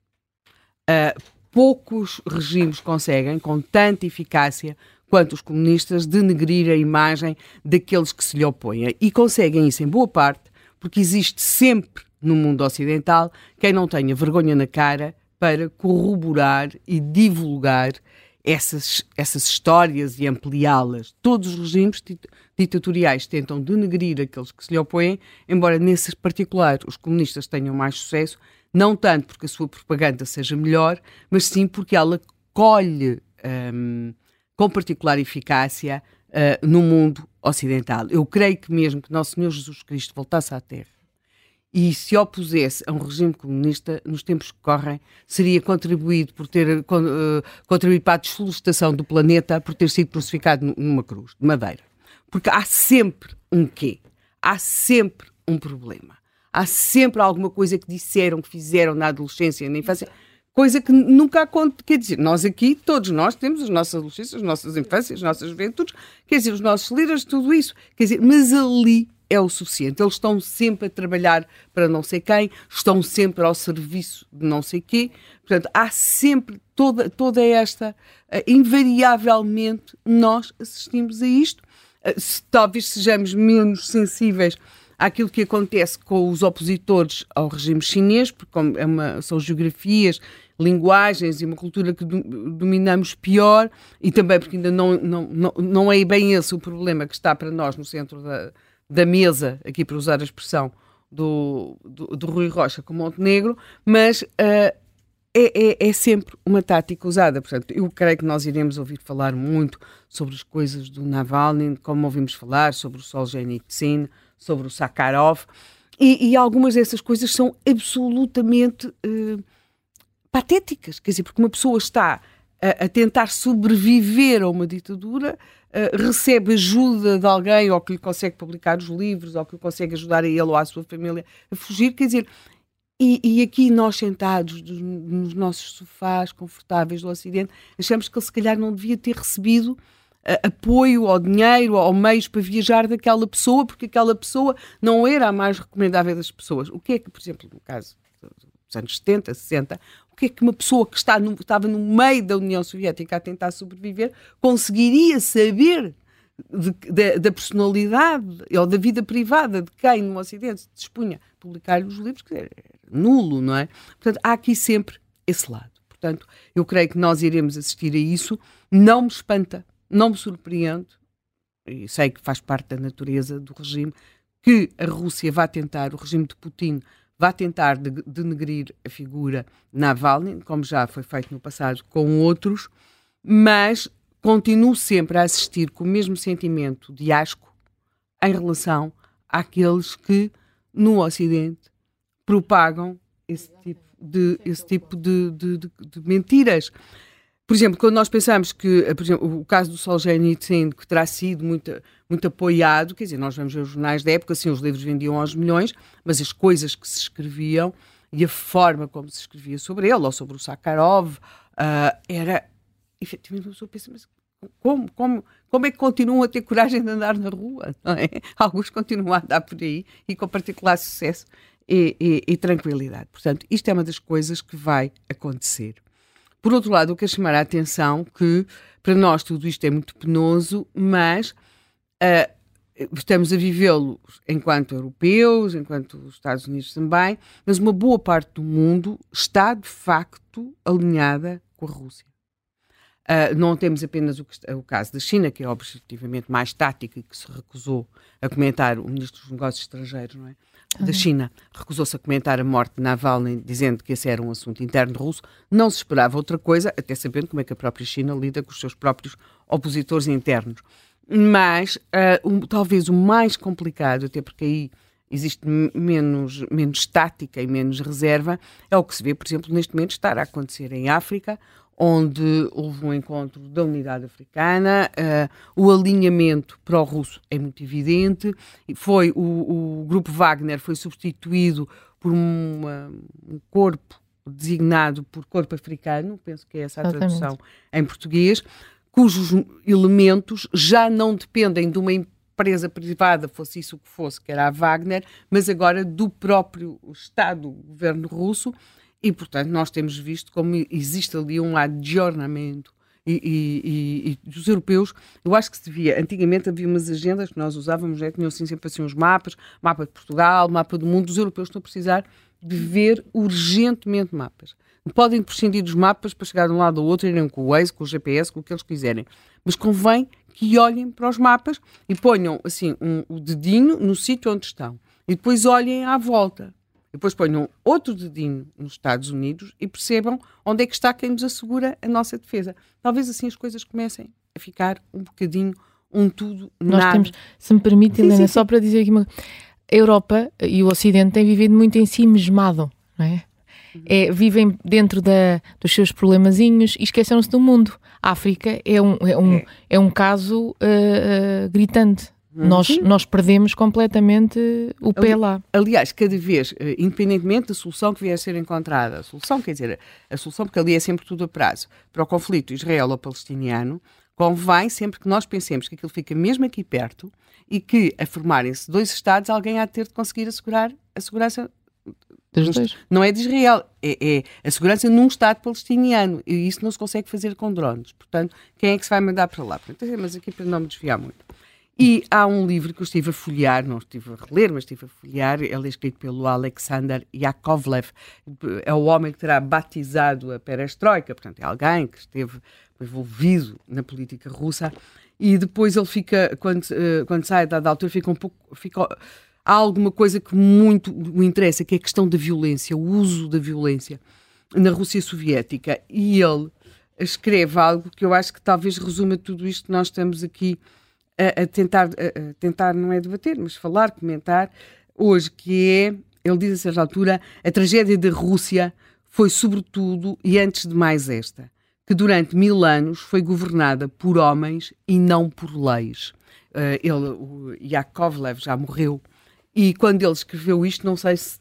Uh, poucos regimes conseguem, com tanta eficácia, quanto os comunistas, denegrir a imagem daqueles que se lhe opõem. E conseguem isso em boa parte porque existe sempre no mundo ocidental quem não tenha vergonha na cara para corroborar e divulgar essas, essas histórias e ampliá-las. Todos os regimes ditatoriais tentam denegrir aqueles que se lhe opõem, embora nesse particular os comunistas tenham mais sucesso, não tanto porque a sua propaganda seja melhor, mas sim porque ela colhe hum, com particular eficácia uh, no mundo ocidental. Eu creio que mesmo que Nosso Senhor Jesus Cristo voltasse à Terra e se opusesse a um regime comunista, nos tempos que correm, seria contribuído por ter uh, contribuído para a desflorestação do planeta por ter sido crucificado numa cruz de madeira. Porque há sempre um quê? Há sempre um problema. Há sempre alguma coisa que disseram, que fizeram na adolescência, na infância, coisa que nunca acontece. Quer dizer, nós aqui, todos nós, temos as nossas adolescências, as nossas infâncias, as nossas juventudes, quer dizer, os nossos líderes, tudo isso. Quer dizer, mas ali é o suficiente. Eles estão sempre a trabalhar para não sei quem, estão sempre ao serviço de não sei quê. Portanto, há sempre toda, toda esta. Uh, invariavelmente, nós assistimos a isto. Se, talvez sejamos menos sensíveis àquilo que acontece com os opositores ao regime chinês, porque é uma, são geografias linguagens e uma cultura que dominamos pior e também porque ainda não, não, não, não é bem esse o problema que está para nós no centro da, da mesa, aqui para usar a expressão do, do, do Rui Rocha com Montenegro, mas uh, é, é, é, sempre uma tática usada. Portanto, eu creio que nós iremos ouvir falar muito sobre as coisas do Navalny, como ouvimos falar sobre o Solzhenitsyn, sobre o Sakharov, e, e algumas dessas coisas são absolutamente uh, patéticas, quer dizer, porque uma pessoa está a, a tentar sobreviver a uma ditadura, uh, recebe ajuda de alguém ou que lhe consegue publicar os livros ou que consegue ajudar a ele ou à sua família a fugir, quer dizer, e, e, aqui nós sentados nos nossos sofás confortáveis do Ocidente, achamos que ele se calhar não devia ter recebido uh, apoio ou dinheiro ou meios para viajar daquela pessoa, porque aquela pessoa não era a mais recomendável das pessoas. O que é que, por exemplo, no caso dos anos 70, 60, o que é que uma pessoa que está no, estava no meio da União Soviética a tentar sobreviver conseguiria saber da personalidade ou da vida privada de quem no Ocidente dispunha a publicar os livros, que era nulo, não é? Portanto, há aqui sempre esse lado. Portanto, eu creio que nós iremos assistir a isso. Não me espanta, não me surpreende, e sei que faz parte da natureza do regime, que a Rússia vá tentar, o regime de Putin vá tentar denegrir a figura Navalny, como já foi feito no passado com outros, mas continuo sempre a assistir com o mesmo sentimento de asco em relação àqueles que no Ocidente propagam esse tipo de, esse tipo de, de, de, de mentiras. Por exemplo, quando nós pensamos que, exemplo, o caso do Solzhenitsyn, que terá sido muito, muito apoiado, quer dizer, nós vemos os jornais da época, sim, os livros vendiam aos milhões, mas as coisas que se escreviam e a forma como se escrevia sobre ele, ou sobre o Sakharov, uh, era, efetivamente, uma pessoa pensa, mas como, como, como é que continuam a ter coragem de andar na rua? É? Alguns continuam a andar por aí e com particular sucesso. e, e, e, tranquilidade. Portanto, isto é uma das coisas que vai acontecer. Por outro lado, eu quero chamar a atenção que para nós tudo isto é muito penoso, mas uh, estamos a vivê-lo enquanto europeus, enquanto os Estados Unidos também, mas uma boa parte do mundo está de facto alinhada com a Rússia. Uh, não temos apenas o, o, caso da China, que é objetivamente mais tático e que se recusou a comentar, o Ministro dos Negócios Estrangeiros não é? da China recusou-se a comentar a morte de Navalny, dizendo que esse era um assunto interno russo. Não se esperava outra coisa, até sabendo como é que a própria China lida com os seus próprios opositores internos. Mas uh, um, talvez o mais complicado, até porque aí existe menos, menos estática e menos reserva, é o que se vê, por exemplo, neste momento estar a acontecer em África, onde houve um encontro da unidade africana, uh, o alinhamento pró-russo é muito evidente, foi o, o, grupo Wagner foi substituído por uma, um corpo designado por corpo africano, penso que é essa a Exatamente. tradução em português, cujos elementos já não dependem de uma empresa privada, fosse isso o que fosse, que era a Wagner, mas agora do próprio Estado, governo russo, e, portanto, nós temos visto como existe ali um adjornamento e, e, e, dos europeus, eu acho que se devia. Antigamente havia umas agendas que nós usávamos, já tinham assim, sempre assim uns mapas, mapa de Portugal, mapa do mundo. Os europeus estão a precisar de ver urgentemente mapas. Podem prescindir dos mapas para chegar de um lado ao outro, irem com o Waze, com o GPS, com o que eles quiserem. Mas convém que olhem para os mapas e ponham assim um, o dedinho no sítio onde estão. E depois olhem à volta depois ponham outro dedinho nos Estados Unidos e percebam onde é que está quem nos assegura a nossa defesa. Talvez assim as coisas comecem a ficar um bocadinho um tudo Nós nada. temos, se me permite, Helena, sim, sim. só para dizer aqui uma a Europa e o Ocidente têm vivido muito em si mesmado, não é? É, vivem dentro da, dos seus problemazinhos e esqueceram-se do mundo. A África é um, é um, é. é um caso uh, uh, gritante. Nós, uhum. nós perdemos completamente o pé lá. Aliás, cada vez, eh, independentemente da solução que vier a ser encontrada, a solução, quer dizer, a solução, porque ali é sempre tudo a prazo, para o conflito israelo-palestiniano, convém sempre que nós pensemos que aquilo fica mesmo aqui perto e que, a formarem-se dois Estados, alguém há de ter de conseguir assegurar a segurança não é de Israel, é, é, a segurança num Estado palestiniano. E isso não se consegue fazer com drones. Portanto, quem é que se vai mandar para lá? Portanto, mas aqui para não me desviar muito. E há um livro que eu estive a folhear, não estive a reler, mas estive a folhear, ele é escrito pelo Alexander Yakovlev, é o homem que terá batizado a perestroika, portanto é alguém que esteve envolvido na política russa, e depois ele fica, quando, eh, quando sai da altura, fica um pouco... Fica, há alguma coisa que muito o interessa, que é a questão da violência, o uso da violência na Rússia Soviética, e ele escreve algo que eu acho que talvez resuma tudo isto que nós estamos aqui a, a tentar, a, a tentar, não é debater, mas falar, comentar, hoje, que é, ele diz a certa altura, a tragédia da Rússia foi sobretudo, e antes de mais esta, que durante mil anos foi governada por homens e não por leis. Uh, ele, o Yakovlev já morreu, e quando ele escreveu isto, não sei se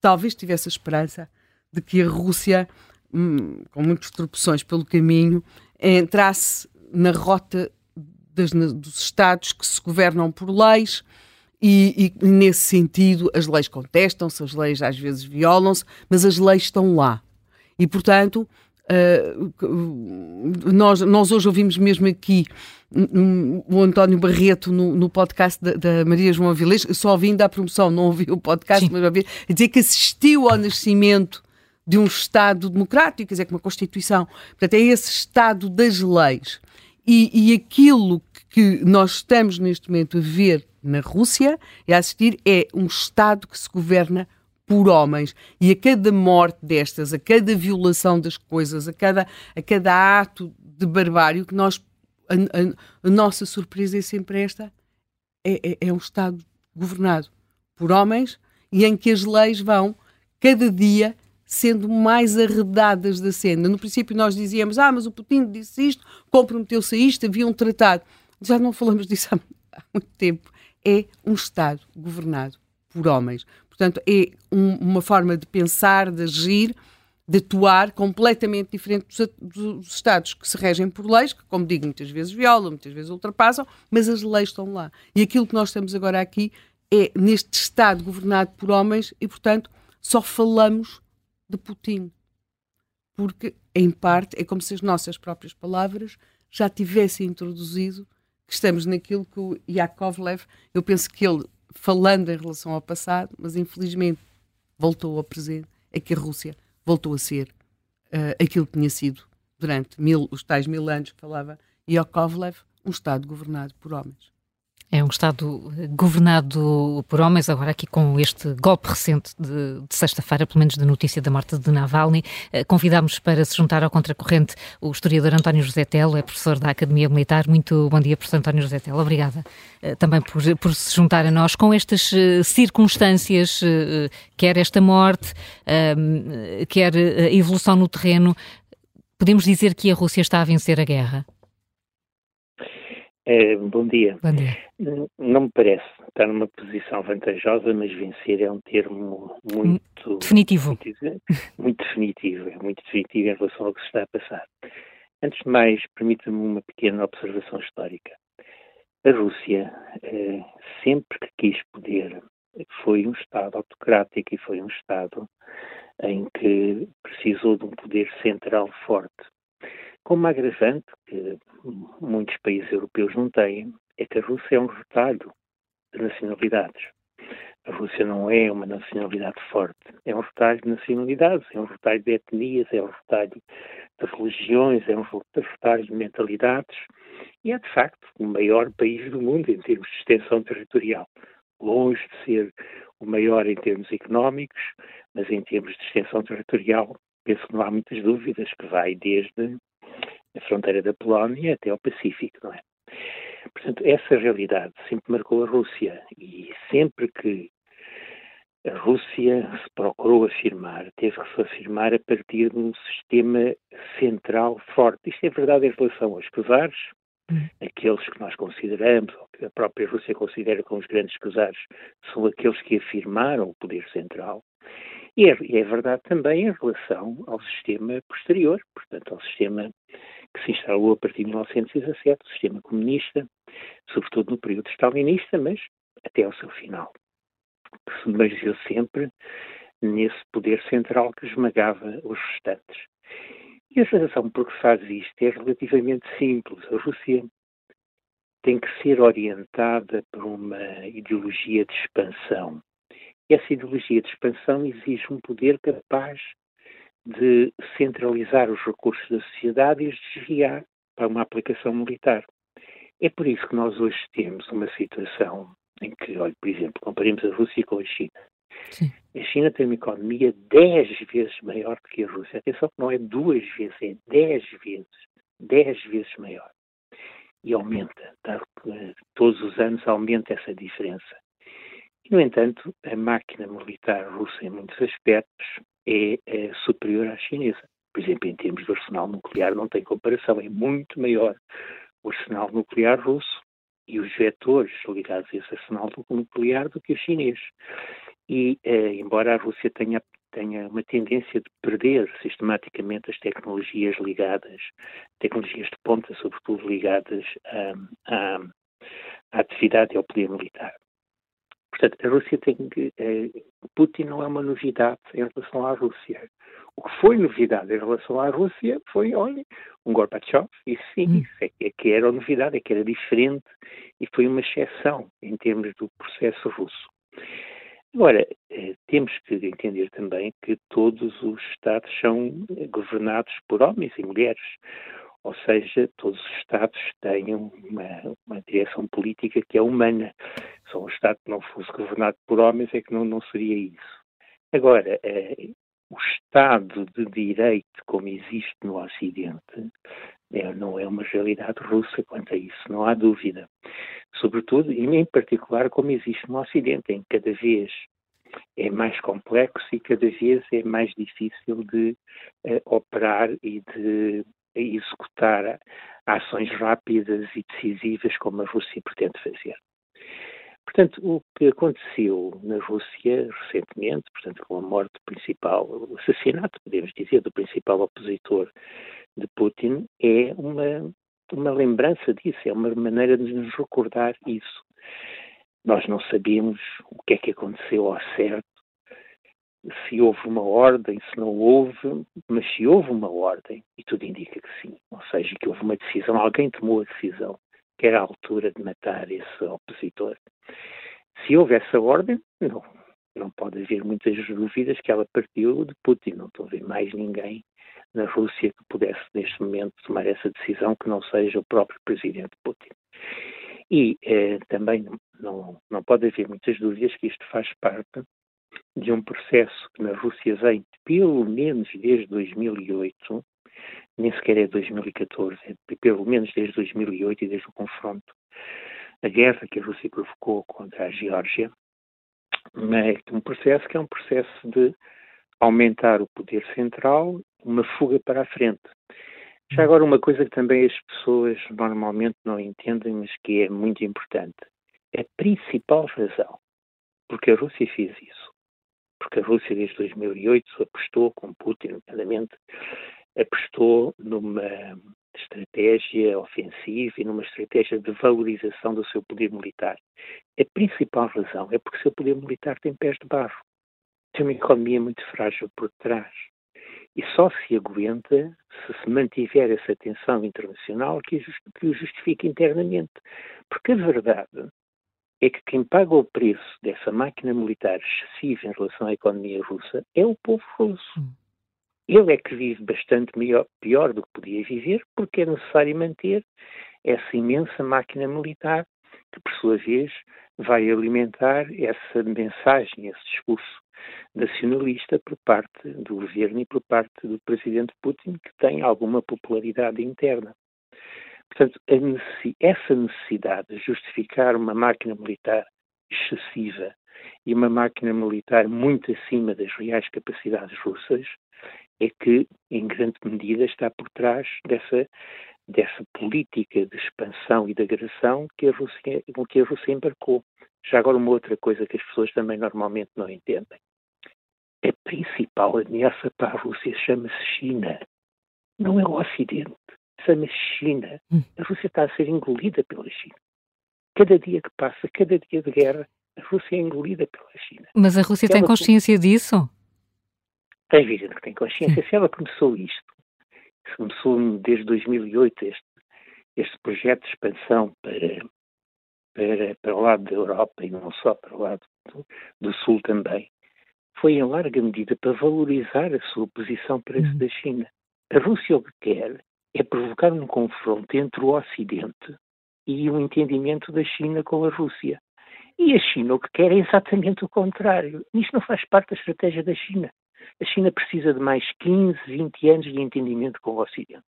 talvez tivesse a esperança de que a Rússia, hum, com muitas tropeções pelo caminho, entrasse na rota das, dos Estados que se governam por leis. E, e nesse sentido, as leis contestam-se, as leis às vezes violam-se, mas as leis estão lá. E, portanto, Uh, nós, nós hoje ouvimos mesmo aqui um, o António Barreto no, no podcast da, da, Maria João Avilés, só ouvi ainda a promoção, não ouvi o podcast, Sim. mas ouvi, dizer que assistiu ao nascimento de um Estado democrático, quer dizer, com uma Constituição. Portanto, é esse Estado das leis. E, e aquilo que nós estamos neste momento a ver na Rússia e a assistir é um Estado que se governa por homens. E a cada morte destas, a cada violação das coisas, a cada, a cada ato de barbário, que nós. A, a, a nossa surpresa é sempre esta: é, é, é um Estado governado por homens e em que as leis vão cada dia sendo mais arredadas da cena. No princípio nós dizíamos, ah, mas o Putin disse isto, comprometeu-se a isto, havia um tratado. Já não falamos disso há, muito tempo. É um Estado governado por homens. Portanto, é um, uma forma de pensar, de agir, de atuar completamente diferente dos, dos, Estados que se regem por leis, que, como digo, muitas vezes violam, muitas vezes ultrapassam, mas as leis estão lá. E aquilo que nós estamos agora aqui é neste Estado governado por homens e, portanto, só falamos de Putin. Porque, em parte, é como se as nossas próprias palavras já tivessem introduzido que estamos naquilo que o Yakovlev, eu penso que ele, falando em relação ao passado, mas infelizmente voltou ao presente, é que a Rússia voltou a ser uh, aquilo que tinha sido durante mil, os tais mil anos que falava Yakovlev, um Estado governado por homens. É um Estado eh, governado por homens, agora aqui com este golpe recente de, de sexta-feira, pelo menos da notícia da morte de Navalny. Eh, convidámos para se juntar ao contracorrente o historiador António José Telo, é professor da Academia Militar. Muito bom dia, professor António José Telo. Obrigada eh, também por, por se juntar a nós com estas circunstâncias, quer esta morte, quer a evolução no terreno. Podemos dizer que a Rússia está a vencer a guerra? É, bom dia. Bom dia. Não me parece estar numa posição vantajosa, mas vencer é um termo muito definitivo. Muito, muito definitivo, é muito definitivo em relação ao que se está a passar. Antes de mais, permita-me uma pequena observação histórica. A Rússia, eh, sempre que quis poder, foi um Estado autocrático e foi um Estado em que precisou de um poder central forte. Com uma agravante que muitos países europeus não têm, é que a Rússia é um retalho de nacionalidades. A Rússia não é uma nacionalidade forte, é um retalho de nacionalidades, é um retalho de etnias, é um retalho de religiões, é um retalho de mentalidades e é, de facto, o maior país do mundo em termos de extensão territorial. Longe de ser o maior em termos económicos, mas em termos de extensão territorial, penso que não há muitas dúvidas que vai desde a fronteira da Polónia até ao Pacífico, não é? Portanto, essa realidade sempre marcou a Rússia e sempre que a Rússia se procurou afirmar, teve que se afirmar a partir de um sistema central forte. Isto é verdade em relação aos czares, hum. aqueles que nós consideramos, ou que a própria Rússia considera como os grandes czares, são aqueles que afirmaram o poder central. E é, e é verdade também em relação ao sistema posterior, portanto, ao sistema que se instalou a partir de 1917, o sistema comunista, sobretudo no período stalinista, mas até ao seu final, que baseou sempre nesse poder central que esmagava os restantes. E a razão por que faz isto é relativamente simples. A Rússia tem que ser orientada por uma ideologia de expansão. Essa ideologia de expansão exige um poder capaz de centralizar os recursos da sociedade e os desviar para uma aplicação militar. É por isso que nós hoje temos uma situação em que, olha, por exemplo, comparemos a Rússia com a China. Sim. A China tem uma economia 10 vezes maior do que a Rússia. Atenção que não é duas vezes, é 10 vezes. 10 vezes maior. E aumenta. Tá? Todos os anos aumenta essa diferença. E, no entanto, a máquina militar russa, em muitos aspectos, é, é, superior à chinesa. Por exemplo, em termos de arsenal nuclear, não tem comparação, é muito maior o arsenal nuclear russo e os vetores ligados a esse arsenal nuclear do que o chinês. E, eh, embora a Rússia tenha, tenha uma tendência de perder sistematicamente as tecnologias ligadas, tecnologias de ponta, sobretudo ligadas à, à atividade e ao poder militar. Portanto, a Rússia tem que. Eh, Putin não é uma novidade em relação à Rússia. O que foi novidade em relação à Rússia foi, olha, um Gorbachev, e sim, hum. isso é, é que era novidade, é que era diferente e foi uma exceção em termos do processo russo. Agora, eh, temos que entender também que todos os Estados são governados por homens e mulheres ou seja, todos os Estados têm uma, uma direção política que é humana. Só um Estado que não fosse governado por homens é que não, não seria isso. Agora, eh, o Estado de Direito, como existe no Ocidente, é, não é uma realidade russa quanto a isso, não há dúvida. Sobretudo, e em particular, como existe no Ocidente, em que cada vez é mais complexo e cada vez é mais difícil de uh, operar e de executar ações rápidas e decisivas como a Rússia pretende fazer. Portanto, o que aconteceu na Rússia recentemente, portanto, com a morte principal, o assassinato, podemos dizer, do principal opositor de Putin, é uma, uma lembrança disso, é uma maneira de nos recordar isso. Nós não sabemos o que é que aconteceu ao certo, se houve uma ordem, se não houve, mas se houve uma ordem, e tudo indica que sim, ou seja, que houve uma decisão, alguém tomou a decisão que era a altura de matar esse opositor. Se houve essa ordem, não, não pode haver muitas dúvidas que ela partiu de Putin. Não estou a ver mais ninguém na Rússia que pudesse, neste momento, tomar essa decisão que não seja o próprio presidente Putin. E eh, também não, não pode haver muitas dúvidas que isto faz parte de um processo que na Rússia vem pelo menos desde 2008, nem sequer é 2014, é pelo menos desde 2008 e desde o confronto, a guerra que a Rússia provocou contra a Geórgia, é um processo que é um processo de aumentar o poder central, uma fuga para a frente. Já agora uma coisa que também as pessoas normalmente não entendem, mas que é muito importante. A principal razão porque a Rússia fez isso, porque a Rússia desde 2008 apostou, com Putin, nomeadamente, apostou numa estratégia ofensiva e numa estratégia de valorização do seu poder militar. A principal razão é porque o seu poder militar tem pés de barro. Tem uma economia muito frágil por trás. E só se aguenta se se mantiver essa tensão internacional que, o justifique internamente. Porque a verdade é que quem paga o preço dessa máquina militar excessiva em relação à economia russa é o povo russo. Hum. Ele é que vive bastante melhor, pior do que podia viver, porque é necessário manter essa imensa máquina militar, que por sua vez vai alimentar essa mensagem, esse discurso nacionalista por parte do governo e por parte do presidente Putin, que tem alguma popularidade interna. Portanto, essa necessidade de justificar uma máquina militar excessiva e uma máquina militar muito acima das reais capacidades russas é que, em grande medida, está por trás dessa, dessa política de expansão e de agressão que a, Rússia, que a Rússia embarcou. Já agora, uma outra coisa que as pessoas também normalmente não entendem. A principal ameaça para a Rússia chama-se China. Não é o Ocidente, chama-se China. Hum. A Rússia está a ser engolida pela China. Cada dia que passa, cada dia de guerra, a Rússia é engolida pela China. Mas a Rússia Ela tem consciência disso? Tem evidente que tem consciência. Se ela começou isto, se começou desde 2008 este, este projeto de expansão para, para, para o lado da Europa e não só para o lado do, do Sul também, foi em larga medida para valorizar a sua posição preço uhum. da China. A Rússia o que quer é provocar um confronto entre o Ocidente e o entendimento da China com a Rússia. E a China o que quer é exatamente o contrário. Isto não faz parte da estratégia da China a China precisa de mais 15, 20 anos de entendimento com o Ocidente.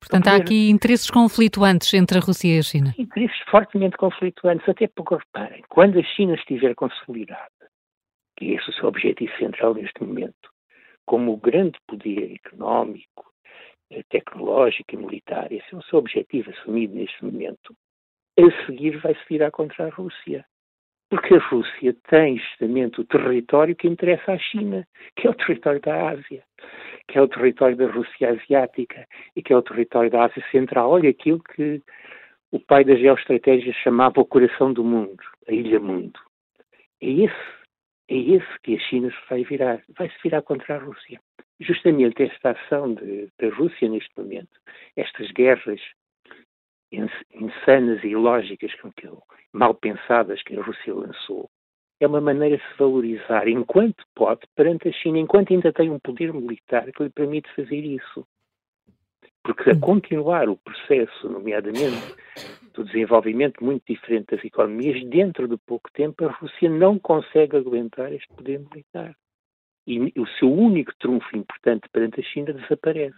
Portanto, há aqui interesses conflituantes entre a Rússia e a China. Interesses fortemente conflituantes, até porque, reparem, quando a China estiver consolidada, que é esse o seu objetivo central neste momento, como o grande poder económico, tecnológico e militar, esse é o seu objetivo assumido neste momento, a seguir vai-se virar contra a Rússia. Porque a Rússia tem justamente o território que interessa à China, que é o território da Ásia, que é o território da Rússia asiática e que é o território da Ásia Central. Olha aquilo que o pai da geoestratégia chamava o coração do mundo, a ilha mundo. É esse, é esse que a China se vai virar, vai se virar contra a Rússia. Justamente esta ação da Rússia neste momento, estas guerras insanas e ilógicas, mal pensadas que a Rússia lançou, é uma maneira de se valorizar enquanto pode perante a China, enquanto ainda tem um poder militar que lhe permite fazer isso. Porque a continuar o processo, nomeadamente do desenvolvimento muito diferente das economias, dentro de pouco tempo a Rússia não consegue aguentar este poder militar. E o seu único trunfo importante perante a China desaparece.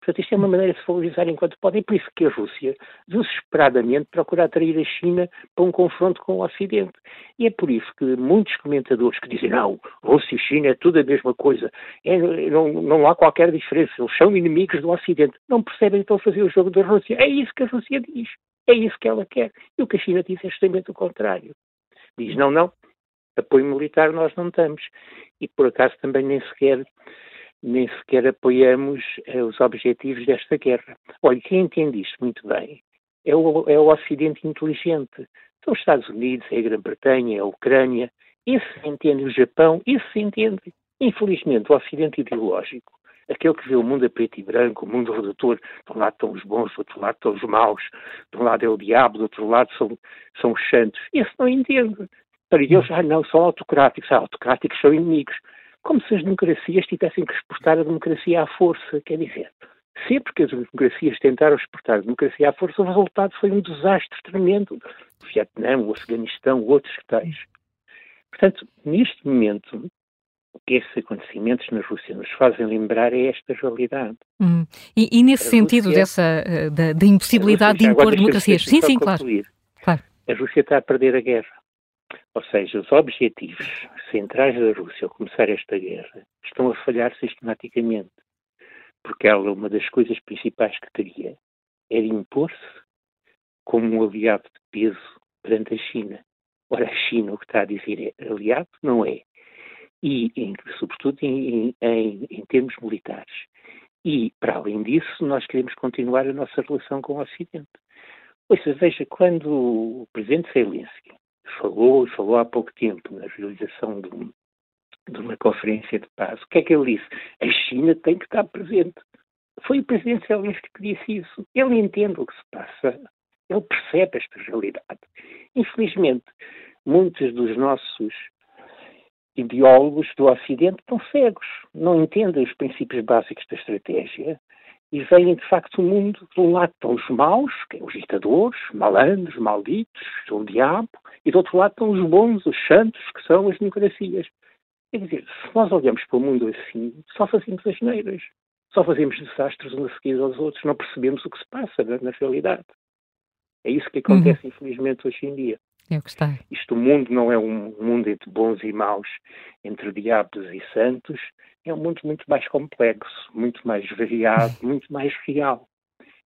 Portanto, isto é uma maneira de se valorizar enquanto pode. É por isso que a Rússia, desesperadamente, procura atrair a China para um confronto com o Ocidente. E é por isso que muitos comentadores que dizem não, Rússia e China é tudo a mesma coisa, é, não, não há qualquer diferença, eles são inimigos do Ocidente, não percebem então fazer o jogo da Rússia. É isso que a Rússia diz, é isso que ela quer. E o que a China diz é justamente o contrário. Diz não, não, apoio militar nós não damos. E por acaso também nem sequer nem sequer apoiamos eh, os objetivos desta guerra. Olha, quem entende isto muito bem é o, é o Ocidente inteligente. São os Estados Unidos, é a Grã-Bretanha, é a Ucrânia. Esse se entende o Japão, esse se entende. Infelizmente, o Ocidente ideológico, aquele que vê o mundo a preto e branco, o mundo redutor, de um lado estão os bons, do outro lado estão os maus, de um lado é o diabo, do outro lado são, são os santos. Esse não entende. Para eles, ah, não, são autocráticos. Ah, autocráticos são inimigos. Como se as democracias tivessem que exportar a democracia à força. Quer dizer, sempre que as democracias tentaram exportar a democracia à força, o resultado foi um desastre tremendo. O Vietnã, o Afeganistão, outros tais. Portanto, neste momento, o que esses acontecimentos na Rússia nos fazem lembrar é esta realidade. Hum. E, e, nesse a sentido Rússia, dessa, eh, da, da impossibilidade Rússia, de impor democracias. Sim, sim, claro. A Rússia está a perder a guerra. Ou seja, os objetivos centrais da Rússia ao começar esta guerra estão a falhar sistematicamente. Porque ela, uma das coisas principais que queria era impor-se como um aliado de peso perante a China. Ora, a China, o que está a dizer é aliado, não é. E, em, sobretudo, em, em, em termos militares. E, para além disso, nós queremos continuar a nossa relação com o Ocidente. Ouça, veja, quando o presidente Zelensky falou, e falou há pouco tempo, na realização de, um, de, uma conferência de paz. O que é que ele disse? A China tem que estar presente. Foi o presidente Zelensky que disse isso. Ele entende o que se passa. Ele percebe esta realidade. Infelizmente, muitos dos nossos ideólogos do Ocidente estão cegos, não entendem os princípios básicos da estratégia e veem de facto o mundo, de um lado estão os maus, que é os ditadores, malandros, malditos, o diabo, e do outro lado estão os bons, os santos, que são as democracias. Quer dizer, se nós olhamos para o mundo assim, só fazemos as neiras, só fazemos desastres uns a seguir aos outros, não percebemos o que se passa na, na realidade. É isso que acontece, uhum. infelizmente, hoje em dia. É o que está. Isto, o mundo não é um mundo entre bons e maus, entre diabos e santos, é um mundo muito mais complexo, muito mais variado, muito mais real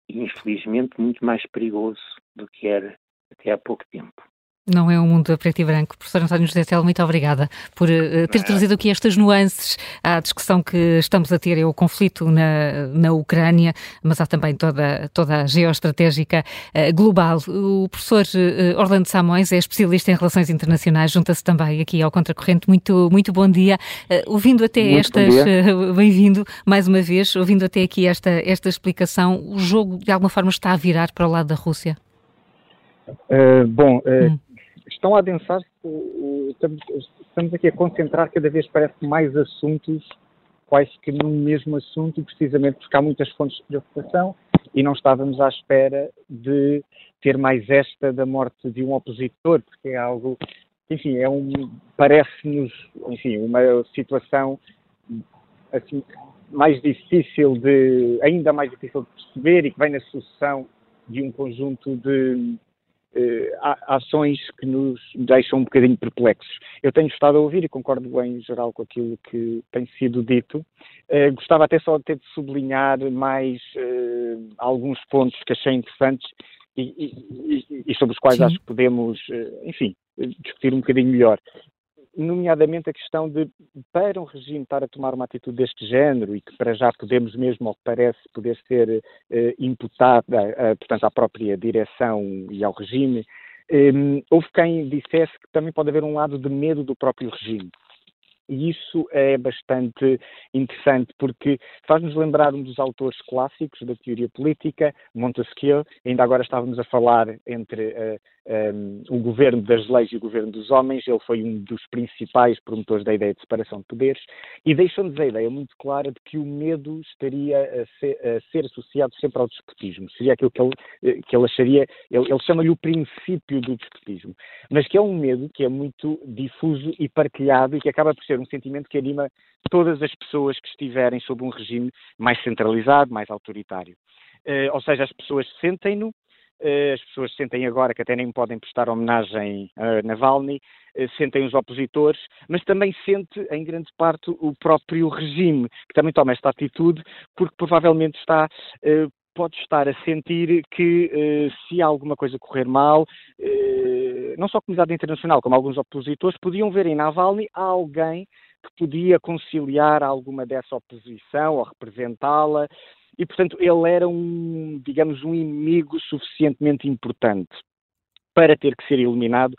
e, infelizmente, muito mais perigoso do que era até há pouco tempo. Não é um mundo a preto e branco. Professor António José Tel, muito obrigada por uh, ter trazido aqui estas nuances à discussão que estamos a ter, é o conflito na, na Ucrânia, mas há também toda, toda a geoestratégica uh, global. O professor uh, Orlando Samões é especialista em relações internacionais, junta-se também aqui ao Contracorrente. Muito, muito bom dia. ouvindo até muito estas, bem-vindo mais uma vez, ouvindo até aqui esta, esta explicação, o jogo de alguma forma está a virar para o lado da Rússia? bom, hum estão a adensar, estamos aqui a concentrar cada vez parece mais assuntos quase que no mesmo assunto, precisamente porque há muitas fontes de preocupação e não estávamos à espera de ter mais esta da morte de um opositor, porque é algo, enfim, é um, parece-nos, enfim, uma situação assim mais difícil de, ainda mais difícil de perceber e que vem na sucessão de um conjunto de ações que nos deixam um bocadinho perplexos. Eu tenho estado a ouvir e concordo bem em geral com aquilo que tem sido dito. Eh, gostava até só de ter de sublinhar mais eh, alguns pontos que achei interessantes e, e, e sobre os quais Sim. acho que podemos, enfim, discutir um bocadinho melhor nomeadamente a questão de, para um regime estar a tomar uma atitude deste género e que para já podemos mesmo, ao que parece, poder ser eh, imputada, eh, portanto, à própria direção e ao regime, eh, houve quem dissesse que também pode haver um lado de medo do próprio regime. E isso é bastante interessante porque faz-nos lembrar um dos autores clássicos da teoria política, Montesquieu. Ainda agora estávamos a falar entre uh, um, o governo das leis e o governo dos homens. Ele foi um dos principais promotores da ideia de separação de poderes e deixou-nos a ideia muito clara de que o medo estaria a ser, a ser associado sempre ao despotismo. Seria aquilo que ele, eh, que ele acharia, ele, ele chama-lhe o princípio do despotismo, mas que é um medo que é muito difuso e partilhado e que acaba por ser um sentimento que anima todas as pessoas que estiverem sob um regime mais centralizado, mais autoritário. Uh, ou seja, as pessoas sentem-no, as pessoas sentem agora que até nem podem prestar homenagem a Navalny, uh, sentem os opositores, mas também sente, em grande parte, o próprio regime, que também toma esta atitude, porque provavelmente está pode estar a sentir que se alguma coisa correr mal, não só a comunidade internacional, como alguns opositores, podiam ver em Navalny alguém que podia conciliar alguma dessa oposição ou representá-la, e portanto ele era um, digamos, um inimigo suficientemente importante. para ter que ser eliminado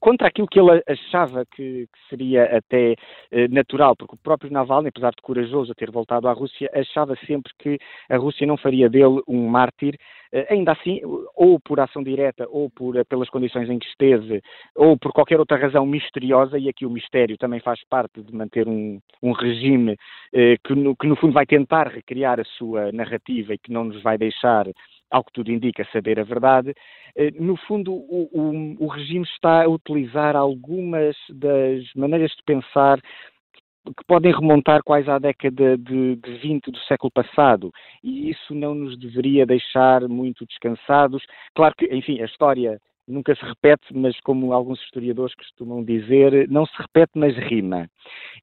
contra aquilo que ele achava que, que seria até eh, natural, porque o próprio Navalny, apesar de corajoso a ter voltado à Rússia, achava sempre que a Rússia não faria dele um mártir, eh, ainda assim, ou por ação direta, ou por, eh, pelas condições em que esteve, ou por qualquer outra razão misteriosa, e aqui o mistério também faz parte de manter um, um regime que, no, que, no fundo, vai tentar recriar a sua narrativa e que não nos vai deixar ao que tudo indica, saber a verdade. Eh, no fundo, o, o, o regime está a utilizar algumas das maneiras de pensar que podem remontar quase à década de, de 20 do século passado e isso não nos deveria deixar muito descansados. Claro que, enfim, a história nunca se repete, mas como alguns historiadores costumam dizer, não se repete, mas rima.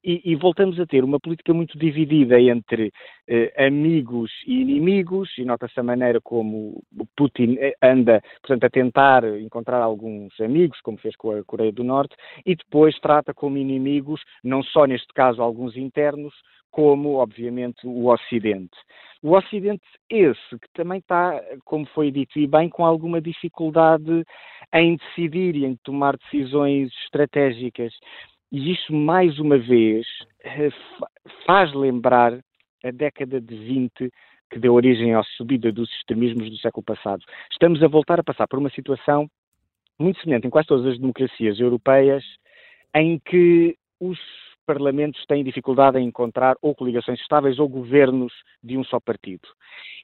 E, e voltamos a ter uma política muito dividida entre eh, amigos e inimigos, e nota-se a maneira como Putin eh, anda, portanto, a tentar encontrar alguns amigos, como fez com a Coreia do Norte, e depois trata como inimigos, não só neste caso alguns internos, como, obviamente, o Ocidente. O Ocidente, esse, que também está, como foi dito e bem, com alguma dificuldade em decidir e em tomar decisões estratégicas. E isso, mais uma vez, eh, faz lembrar a década de 20 que deu origem à subida dos extremismos do século passado. Estamos a voltar a passar por uma situação muito semelhante em quase todas as democracias europeias, em que os parlamentos têm dificuldade em encontrar ou coligações estáveis ou governos de um só partido.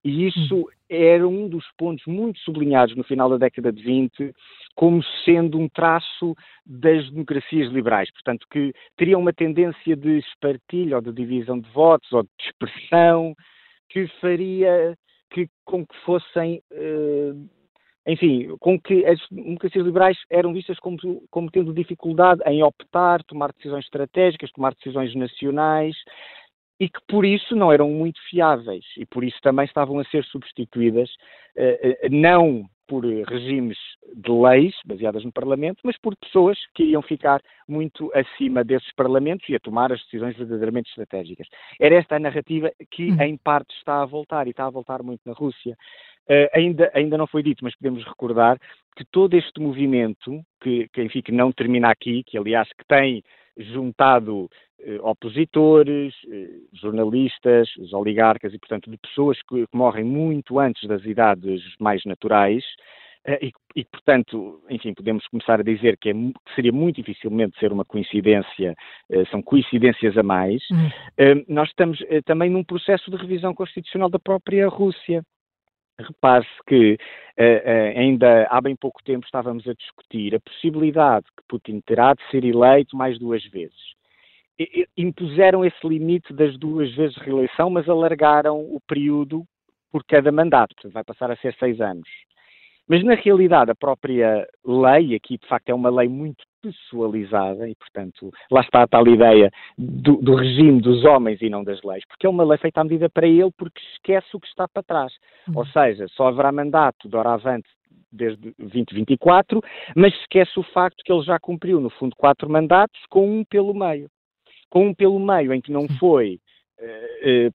E isso era um dos pontos muito sublinhados no final da década de 20 como sendo um traço das democracias liberais, portanto, que teriam uma tendência de espartilho ou de divisão de votos ou de dispersão que faria que com que fossem uh, enfim, com que as democracias liberais eram vistas como, como tendo dificuldade em optar, tomar decisões estratégicas, tomar decisões nacionais, e que por isso não eram muito fiáveis e por isso também estavam a ser substituídas eh, eh, não por regimes de leis baseadas no Parlamento, mas por pessoas que iam ficar muito acima desses Parlamentos e a tomar as decisões verdadeiramente estratégicas. Era esta a narrativa que, hum. em parte, está a voltar e está a voltar muito na Rússia. Uh, ainda, ainda não foi dito, mas podemos recordar que todo este movimento, que, que, enfim, que não termina aqui, que aliás que tem juntado uh, opositores, uh, jornalistas, os oligarcas e, portanto, de pessoas que, que morrem muito antes das idades mais naturais, e, e, portanto, enfim, podemos começar a dizer que, é, que, seria muito dificilmente ser uma coincidência, são coincidências a mais. Hum. Nós estamos também num processo de revisão constitucional da própria Rússia. Repare-se que uh, uh, ainda há bem pouco tempo estávamos a discutir a possibilidade que Putin terá de ser eleito mais duas vezes. Impuseram esse limite das duas vezes de reeleição, mas alargaram o período por cada mandato, vai passar a ser seis anos. Mas na realidade a própria lei, aqui de facto é uma lei muito pessoalizada e, portanto, lá está a tal ideia do, do, regime dos homens e não das leis, porque é uma lei feita à medida para ele porque esquece o que está para trás. Uhum. Ou seja, só haverá mandato de hora avante desde 2024, mas esquece o facto que ele já cumpriu, no fundo, quatro mandatos com um pelo meio. Com um pelo meio em que não foi uh, uh,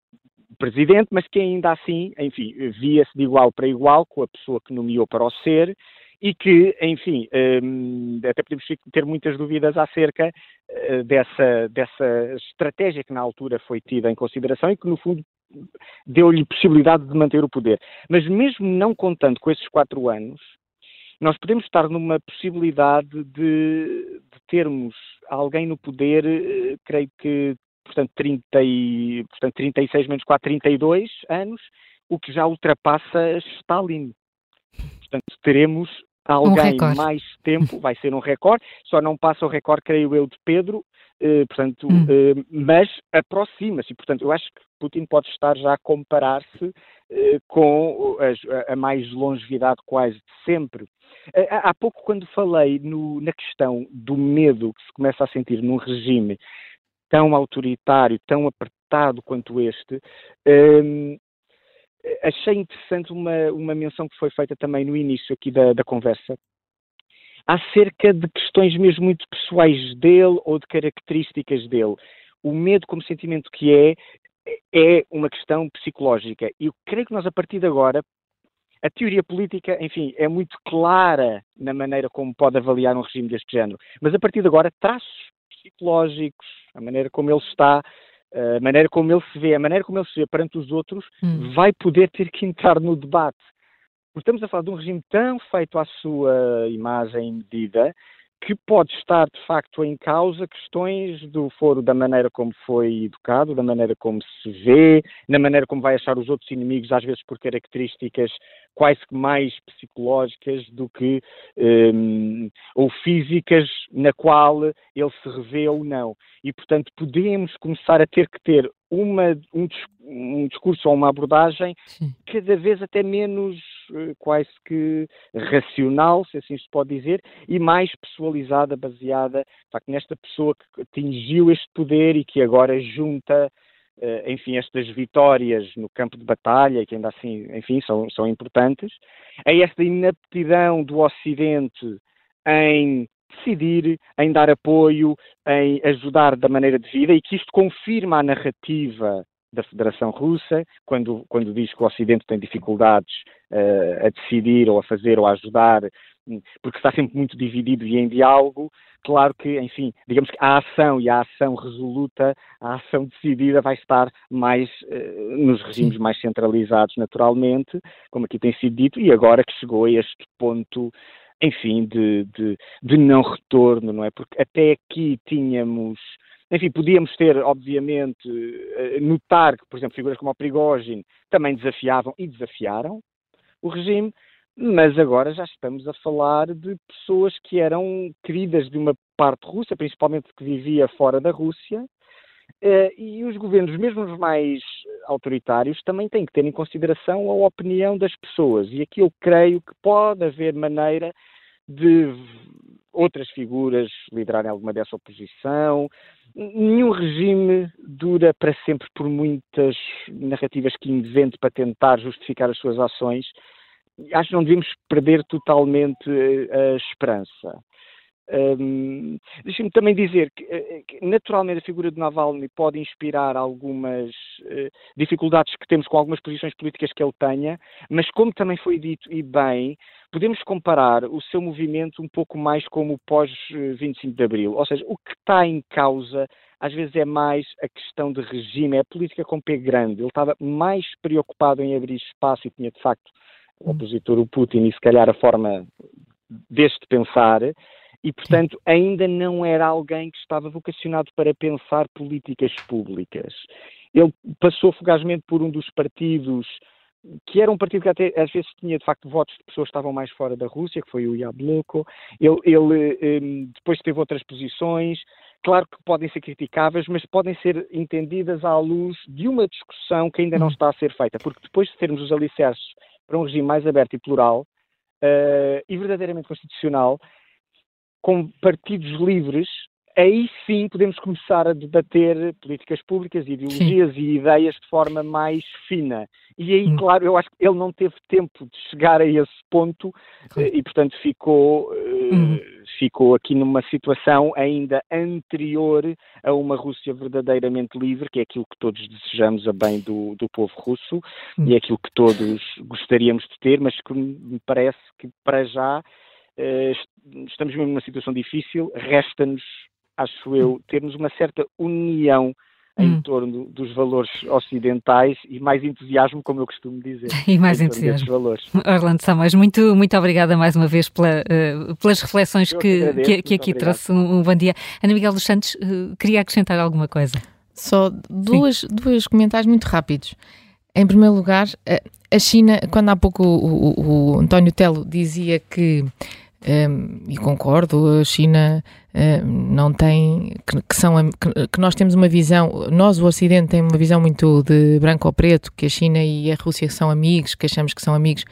presidente, mas que ainda assim, enfim, via-se de igual para igual com a pessoa que nomeou para o ser e que, enfim, um, até podemos ter muitas dúvidas acerca uh, dessa, dessa estratégia que na altura foi tida em consideração e que, no fundo, deu-lhe possibilidade de manter o poder. Mas mesmo não contando com esses quatro anos, nós podemos estar numa possibilidade de, de termos alguém no poder, uh, creio que, portanto, 30 e, portanto, 36 menos 4, 32 anos, o que já ultrapassa Stalin. Portanto, teremos alguém um mais tempo, vai ser um recorde, só não passa o recorde, creio eu, de Pedro, eh, portanto, hum. eh, mas aproxima-se, portanto, eu acho que Putin pode estar já a comparar-se eh, com a, a, mais longevidade quase de sempre. Eh, há pouco, quando falei no, na questão do medo que se começa a sentir num regime tão autoritário, tão apertado quanto este, eh, achei interessante uma, uma menção que foi feita também no início aqui da, da conversa, acerca de questões mesmo muito pessoais dele ou de características dele. O medo como sentimento que é, é uma questão psicológica. E eu creio que nós, a partir de agora, a teoria política, enfim, é muito clara na maneira como pode avaliar um regime deste género. Mas a partir de agora, traços psicológicos, a maneira como ele está, a maneira como ele se vê, a maneira como ele se vê perante os outros, hum. vai poder ter que entrar no debate. Porque estamos a falar de um regime tão feito à sua imagem e medida que pode estar de facto em causa questões do foro da maneira como foi educado, da maneira como se vê, na maneira como vai achar os outros inimigos, às vezes por características quase que mais psicológicas do que um, ou físicas na qual ele se revê ou não. E portanto podemos começar a ter que ter uma, um, um discurso ou uma abordagem Sim. cada vez até menos eh, quase que racional, se assim se pode dizer, e mais pessoalizada, baseada facto, nesta pessoa que atingiu este poder e que agora junta uh, enfim, estas vitórias no campo de batalha, que ainda assim, enfim, são, são importantes, a esta inaptidão do Ocidente em decidir, em dar apoio, em ajudar da maneira de vida e que isto confirma a narrativa da Federação Russa, quando, quando diz que o Ocidente tem dificuldades uh, a decidir ou a fazer ou a ajudar, hum, porque está sempre muito dividido e em diálogo, claro que, enfim, digamos que a ação e a ação resoluta, a ação decidida vai estar mais uh, nos regimes mais centralizados naturalmente, como aqui tem sido dito, e agora que chegou a este ponto enfim, de, de, de não retorno, não é? Porque até aqui tínhamos enfim, podíamos ter, obviamente, eh, notar que, por exemplo, figuras como o Prigogine também desafiavam e desafiaram o regime, mas agora já estamos a falar de pessoas que eram queridas de uma parte russa, principalmente que vivia fora da Rússia, eh, e os governos, mesmo os mais autoritários, também têm que ter em consideração a opinião das pessoas. E aqui eu creio que pode haver maneira de outras figuras liderarem alguma dessa oposição. Nenhum regime dura para sempre por muitas narrativas que invente para tentar justificar as suas ações. Acho que não devemos perder totalmente a esperança. Um, Deixe-me também dizer que, eh, que, naturalmente, a figura de Navalny pode inspirar algumas uh, dificuldades que temos com algumas posições políticas que ele tenha, mas, como também foi dito e bem, podemos comparar o seu movimento um pouco mais como o pós-25 de Abril. Ou seja, o que está em causa às vezes é mais a questão de regime, é a política com P grande. Ele estava mais preocupado em abrir espaço e tinha, de facto, o opositor, o Putin, e se calhar a forma deste pensar e, portanto, ainda não era alguém que estava vocacionado para pensar políticas públicas. Ele passou fugazmente por um dos partidos que era um partido que até às vezes tinha de facto votos de pessoas que estavam mais fora da Rússia, que foi o Yabloko. Ele, ele um, depois teve outras posições, claro que podem ser criticáveis, mas podem ser entendidas à luz de uma discussão que ainda não uhum. está a ser feita, porque depois de termos os alicerces para um regime mais aberto e plural uh, e verdadeiramente constitucional, com partidos livres, aí sim podemos começar a debater políticas públicas, ideologias sim. e ideias de forma mais fina. E aí, hum. claro, eu acho que ele não teve tempo de chegar a esse ponto eh, e, portanto, ficou, hum. ficou aqui numa situação ainda anterior a uma Rússia verdadeiramente livre, que é aquilo que todos desejamos a bem do, do povo russo hum. e é aquilo que todos gostaríamos de ter, mas que me parece que para já estamos mesmo numa situação difícil, resta-nos, acho eu, termos uma certa união em hum. torno dos valores ocidentais e mais entusiasmo, como eu costumo dizer. E mais entusiasmo. Valores. Orlando Samas, muito, muito obrigada mais uma vez pela, uh, pelas reflexões que, agradeço, que, que, aqui obrigado. trouxe. Um, um, bom dia. Ana Miguel dos Santos, uh, queria acrescentar alguma coisa? Só duas, dois comentários muito rápidos. Em primeiro lugar, a China, quando há pouco o, o, o António Telo dizia que um, e concordo, a China um, não tem, que, que são, que, que, nós temos uma visão, nós o Ocidente tem uma visão muito de branco ou preto, que a China e a Rússia são amigos, que achamos que são amigos.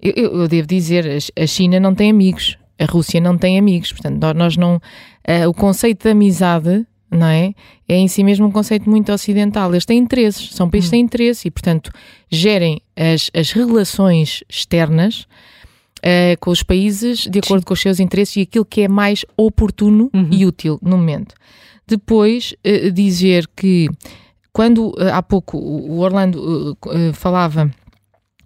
Eu, eu, eu devo dizer, a China não tem amigos, a Rússia não tem amigos, portanto nós não, uh, o conceito de amizade não é? É em si mesmo um conceito muito ocidental. Eles têm interesses, são países que têm interesse e, portanto, gerem as, as relações externas uh, com os países de acordo Sim. com os seus interesses e aquilo que é mais oportuno uhum. e útil no momento. Depois, uh, dizer que quando uh, há pouco o Orlando falava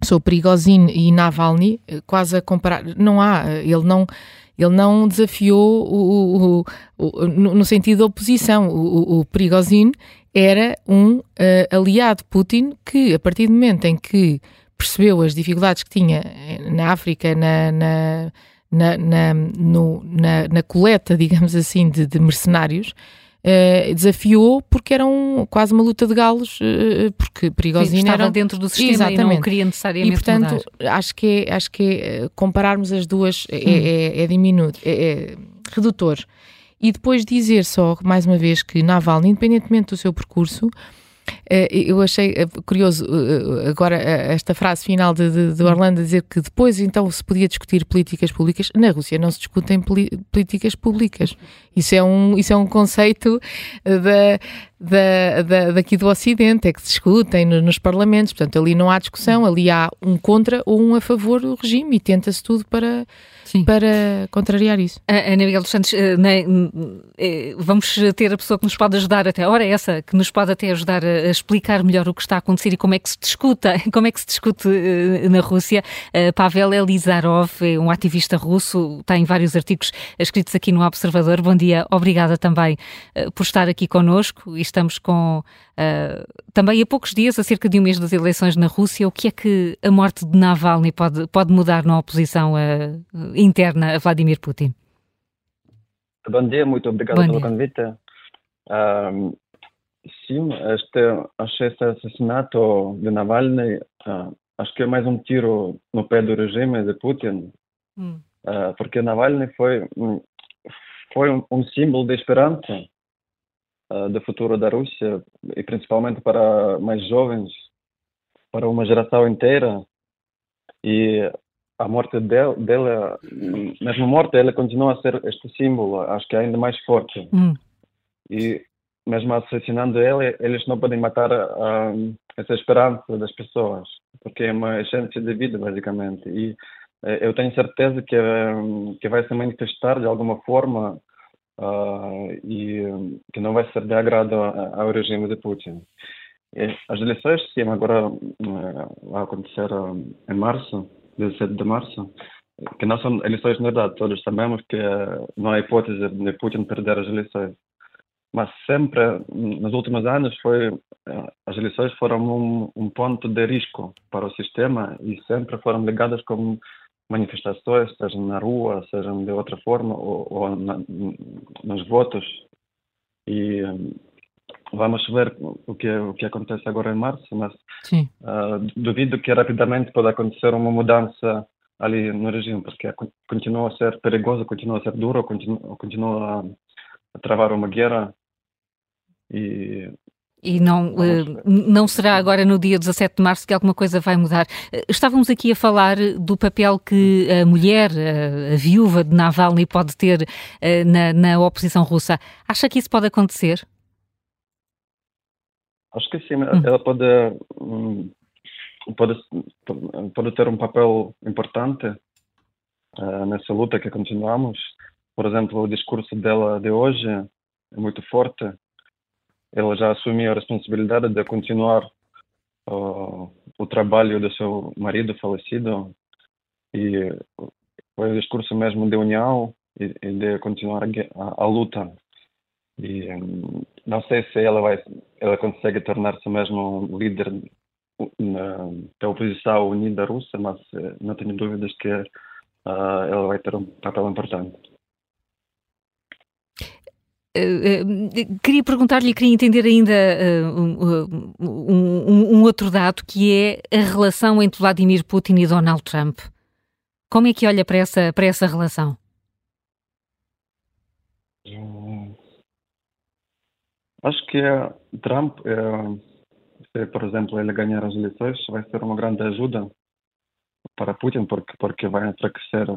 sobre Prigozhin e Navalny, quase a comparar. Não há, ele não. Ele não desafiou o, o, o, no, sentido da oposição. O, o Prigozhin era um uh, aliado de Putin que, a partir do momento em que percebeu as dificuldades que tinha na África, na, na, na, na, no, na coleta, digamos assim, de, de mercenários, Uh, desafiou porque era um, quase uma luta de galos, uh, porque Perigosina estava era... dentro do sistema Exatamente. e não queria necessariamente E, portanto, mudar. acho que é, acho que é, compararmos as duas é, hum. é, é diminuto, é, é, redutor. E depois dizer só, mais uma vez, que Navalny, independentemente do seu percurso, eu achei eh, curioso eh, agora esta frase final de, de, de, Orlando dizer que depois então se podia discutir políticas públicas. Na Rússia não se discutem políticas públicas. Isso é um, isso é um conceito da, da, da, daqui do Ocidente, é que se discutem nos parlamentos. Portanto, ali não há discussão, ali há um contra ou um a favor do regime e tenta-se tudo para Sim. para contrariar isso. Ana Miguel dos Santos, eh, eh, vamos ter a pessoa que nos pode ajudar até, a hora é essa, que nos pode até ajudar a explicar melhor o que está a acontecer e como é que se discuta, como é que se discute eh, na Rússia. Pavel Elizarov é um ativista russo, tem vários artigos escritos aqui no Observador. Bom dia, obrigada também por estar aqui connosco e estamos com Uh, também há poucos dias, a cerca de um mês das eleições na Rússia, o que é que a morte de Navalny pode, pode mudar na oposição uh, interna a Vladimir Putin? Bom dia, muito obrigado Bom pelo dia. convite. Uh, sim, este, este assassinato de Navalny acho que é mais um tiro no pé do regime de Putin, hum. porque Navalny foi, foi um, um símbolo de esperança uh, do futuro da Rússia e principalmente para mais jovens, para uma geração inteira. E a morte dele, dela, mesmo morte, ela continua a ser este símbolo, acho que é ainda mais forte. Hum. E mesmo assassinando ele, eles não podem matar uh, essa esperança das pessoas, porque é uma essência de vida, basicamente. E uh, eu tenho certeza que, uh, que vai se manifestar de alguma forma e que não vai ser de agrado ao regime de Putin. As eleições, sim, agora vai acontecer em março, 17 de março, que não são eleições na verdade, todos sabemos que não há hipótese de Putin perder as eleições. Mas sempre, nos últimos anos, foi, as eleições foram um, um ponto de risco para o sistema e sempre foram ligadas como manifestações, seja na rua, seja de outra forma, ou, ou na, nos votos. E um, vamos ver o que, o que acontece agora em março, mas uh, duvido que rapidamente pode acontecer uma mudança ali no regime, porque continua a ser perigoso, continua a ser duro, continua, continua a travar uma guerra e e não, uh, não será agora no dia 17 de março que alguma coisa vai mudar. Eh, estávamos aqui a falar do papel que a mulher, a, viúva de Navalny, pode ter uh, na, na oposição russa. Acha que isso pode acontecer? Acho que sim. Hum. Ela pode, hum, pode, pode ter um papel importante uh, nessa luta que continuamos. Por exemplo, o discurso dela de hoje é muito forte ela já assumiu a responsabilidade de continuar uh, o trabalho do seu marido falecido e foi o discurso mesmo de união e, e de continuar a, a, luta. E um, não sei se ela vai, ela consegue tornar-se mesmo um líder na, da oposição unida russa, mas uh, não tenho dúvidas que uh, ela vai ter um papel importante. Uh, uh, queria perguntar-lhe, queria entender ainda uh, um, um, um, outro dado que é a relação entre Vladimir Putin e Donald Trump. Como é que olha para essa, para essa relação? Acho que Trump, se por exemplo ele ganhar as eleições, vai ser uma grande ajuda para Putin, porque, porque vai enfraquecer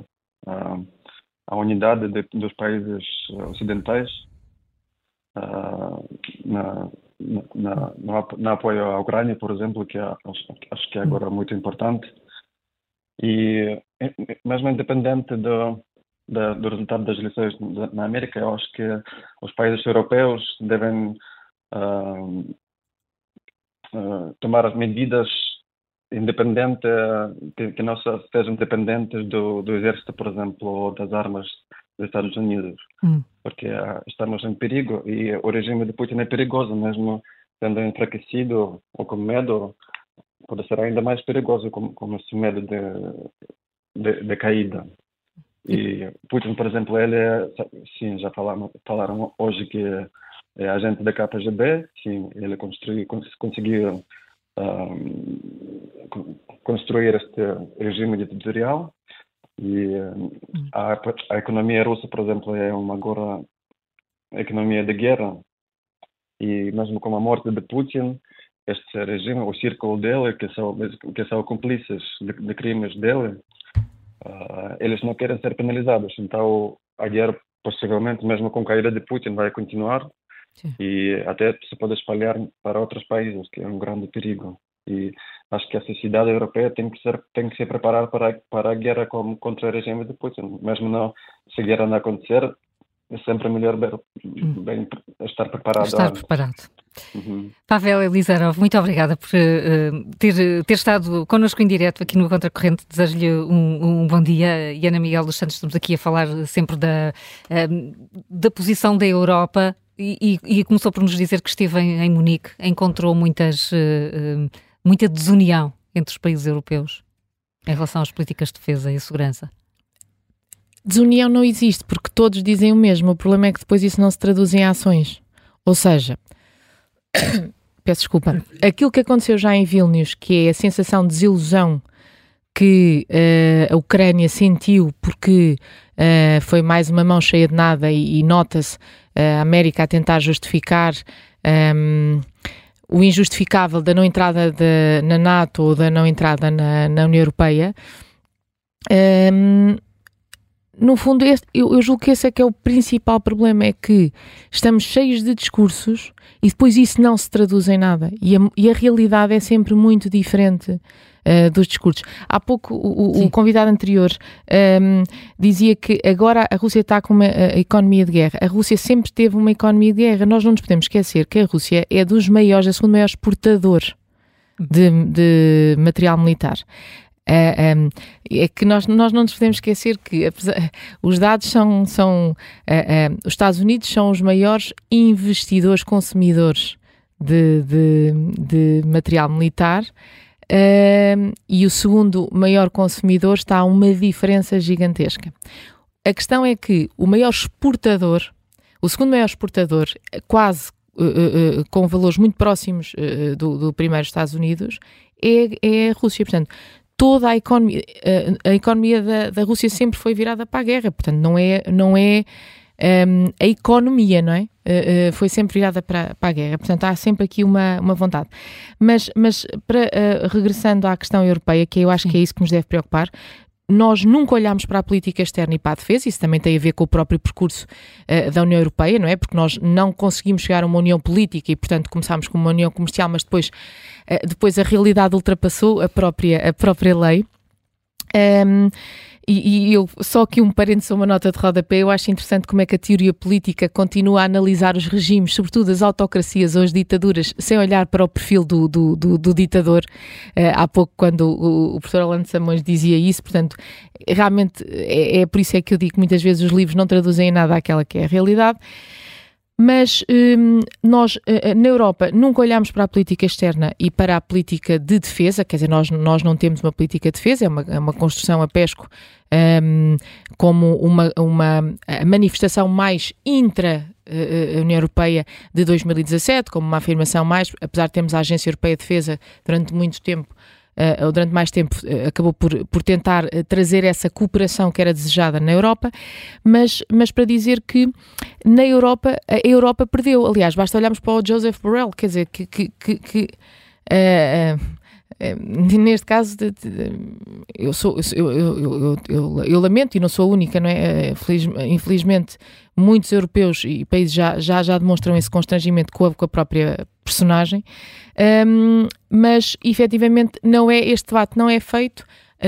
a unidade de, dos países ocidentais na, na, na, apoio à Ucrânia, por exemplo, que é, acho, acho, que é agora muito importante. E mesmo independente do, do, do resultado das eleições na América, eu acho que os países europeus devem uh, uh, tomar as medidas independente, que, que não sejam dependentes do, do exército, por exemplo, ou das armas Estados Unidos, hum. porque uh, estamos em perigo e o regime de Putin é perigoso, mesmo sendo enfraquecido ou com medo, pode ser ainda mais perigoso com, com esse medo de, de, de caída. E Putin, por exemplo, ele é, sim, já falaram, falaram hoje que é agente da KGB, sim, ele construiu, conseguiu um, construir este regime ditatorial e a, a, economia russa, por exemplo, é uma agora economia de guerra e mesmo com a morte de Putin, este regime, o círculo dele, que são, que são cúmplices de, de crimes dele, uh, eles não querem ser penalizados. Então, a guerra, possivelmente, mesmo com a caída de Putin, vai continuar Sim. e até se pode espalhar para outros países, que é um grande perigo. E acho que a sociedade europeia tem que ser tem que se preparar para para a guerra com, contra o regime de Putin. Mesmo não se a guerra não acontecer, é sempre melhor hum. bem, estar preparado. Estar preparado. Uhum. Pavel Elizarov, muito obrigada por uh, ter, ter estado connosco em direto aqui no Contracorrente. Desejo-lhe um, um, bom dia. E Ana Miguel dos Santos, estamos aqui a falar sempre da, uh, da posição da Europa e, e, e, começou por nos dizer que esteve em, em Munique, encontrou muitas, uh, muita desunião entre os países europeus em relação às políticas de defesa e segurança. Desunião não existe, porque todos dizem o mesmo. O problema é que depois isso não se traduz em ações. Ou seja, peço desculpa, aquilo que aconteceu já em Vilnius, que é a sensação de desilusão que uh, a Ucrânia sentiu porque uh, foi mais uma mão cheia de nada e, e nota-se uh, a América a tentar justificar um, ehm, o injustificável da não entrada de, na NATO ou da não entrada na, na União Europeia. Um, no fundo, este, eu, eu julgo que esse é que é o principal problema, é que estamos cheios de discursos e depois isso não se traduz em nada. E a, e a realidade é sempre muito diferente uh, dos discursos. Há pouco o, o convidado anterior um, ehm, dizia que agora a Rússia está com uma uh, economia de guerra. A Rússia sempre teve uma economia de guerra. Nós não nos podemos esquecer que a Rússia é dos maiores, a segunda maior exportador de, de material militar. Uh, um, é que nós, nós não nos podemos esquecer que apesar, os dados são, são uh, uh, os Estados Unidos são os maiores investidores consumidores de, de, de material militar e o segundo maior consumidor está a uma diferença gigantesca. A questão é que o maior exportador, o segundo maior exportador, quase com valores muito próximos do, do primeiro Estados Unidos, é, é a Rússia. Portanto, toda a economia, a economia da, da Rússia sempre foi virada para a guerra, portanto não é, não é um, a economia, não é? Uh, foi sempre virada para, para a guerra, portanto há sempre aqui uma, uma vontade. Mas, mas para, uh, regressando à questão europeia, que eu acho que é isso que nos deve preocupar, nós nunca olhamos para a política externa e para a defesa, isso também tem a ver com o próprio percurso uh, da União Europeia, não é? Porque nós não conseguimos chegar a uma união política e, portanto, começámos com uma união comercial, mas depois, uh, depois a realidade ultrapassou a própria, a própria lei. Um, e, e, eu, só aqui um parênteses, uma nota de rodapé, eu acho interessante como é que a teoria política continua a analisar os regimes, sobretudo as autocracias ou as ditaduras, sem olhar para o perfil do, do, do, do ditador. Uh, há pouco, quando o, o professor Orlando Samões dizia isso, portanto, realmente é, é por isso é que eu digo que muitas vezes os livros não traduzem em nada aquela que é a realidade mas hum, nós eh, na Europa nunca olhamos para a política externa e para a política de defesa, quer dizer, nós, nós não temos uma política de defesa, é uma, é uma construção a pesco um, como uma, uma manifestação mais intra uh, União Europeia de 2017, como uma afirmação mais, apesar de termos a Agência Europeia de Defesa durante muito tempo uh, ou durante mais tempo, uh, acabou por, por tentar uh, trazer essa cooperação que era desejada na Europa, mas, mas para dizer que na Europa, a Europa perdeu. Aliás, basta olharmos para o Joseph Borrell, quer dizer, que. que, que, que neste caso, de, de, eu, sou, eu, eu, eu, eu, lamento e não sou a única, não é? Feliz, infelizmente, muitos europeus e países já, já, já demonstram esse constrangimento com a, com a própria personagem, um, mas efetivamente não é, este debate não é feito.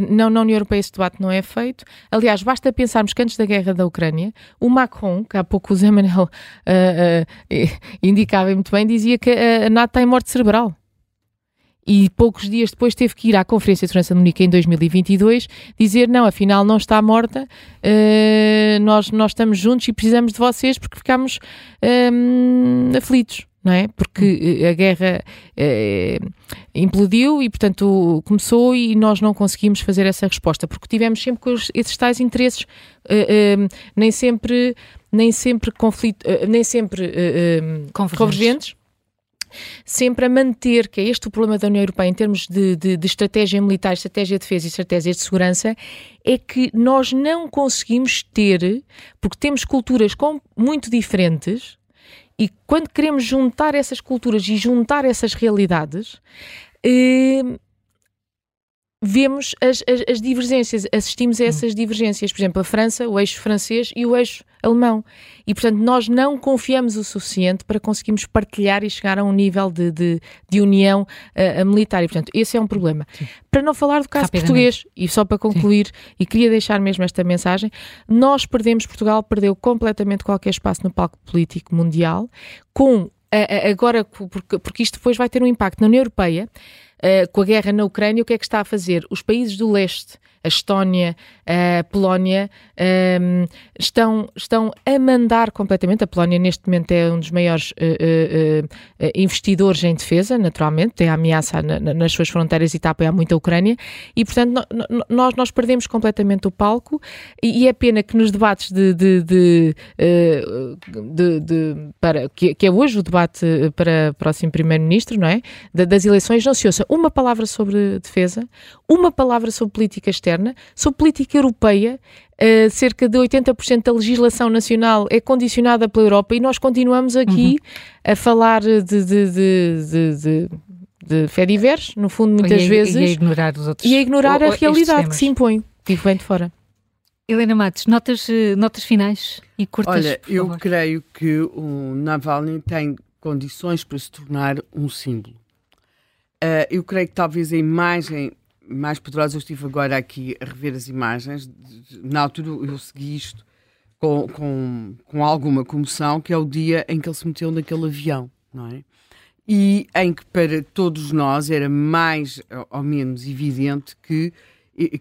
Não, na União Europeia esse debate não é feito. Aliás, basta pensarmos que antes da guerra da Ucrânia, o Macron, que há pouco o Zé Manuel uh, uh, indicava muito bem, dizia que a NATO tem morte cerebral. E poucos dias depois teve que ir à Conferência de Segurança Munique em 2022 dizer não, afinal não está morta, uh, nós, nós estamos juntos e precisamos de vocês porque ficámos um, aflitos não é? Porque hum. a guerra eh, implodiu e, portanto, começou e nós não conseguimos fazer essa resposta, porque tivemos sempre com esses tais interesses, eh, eh, nem sempre, nem sempre conflito, nem sempre convergentes. Sempre a manter, que é este o problema da União Europeia em termos de, de, de estratégia militar, estratégia de defesa e estratégia de segurança, é que nós não conseguimos ter, porque temos culturas com, muito diferentes, e quando queremos juntar essas culturas e juntar essas realidades, eh, vemos as, as, as, divergências, assistimos a hum. essas divergências. Por exemplo, a França, o eixo francês e o eixo alemão. E, portanto, nós não confiamos o suficiente para conseguirmos partilhar e chegar a um nível de, de, de união uh, militar. E, portanto, esse é um problema. Sim. Para não falar do caso português, e só para concluir, Sim. e queria deixar mesmo esta mensagem, nós perdemos, Portugal perdeu completamente qualquer espaço no palco político mundial, com agora, porque, porque isto depois vai ter um impacto na União Europeia, uh, com a guerra na Ucrânia, o que é que está a fazer? Os países do leste a Estónia, a Polónia, um, estão, estão a mandar completamente. A Polónia, neste momento, é um dos maiores uh, uh, uh, investidores em defesa, naturalmente, tem a ameaça na, na, nas suas fronteiras e está a apoiar muito a Ucrânia, e, portanto, no, no, nós, nós perdemos completamente o palco, e, e é pena que nos debates de. de, de, de, de para, que, que, é hoje o debate para o próximo Primeiro-Ministro, não é? das eleições, não se ouça uma palavra sobre defesa, uma palavra sobre política externa externa, sobre política europeia, uh, cerca de 80% da legislação nacional é condicionada pela Europa e nós continuamos aqui uhum. a falar de, de, de, de de fé diversos, no fundo, muitas e a, vezes. E a ignorar os outros. E a ignorar a realidade que se impõe, que vem de fora. Helena Matos, notas, eh, notas finais e curtas. Olha, eu creio que o Navalny tem condições para se tornar um símbolo. Uh, eu creio que talvez a imagem mais poderosa. Eu estive agora aqui a rever as imagens. Na altura eu segui isto com, com, com alguma comoção, que é o dia em que ele se meteu naquele avião, não é? E em que para todos nós era mais ou menos evidente que,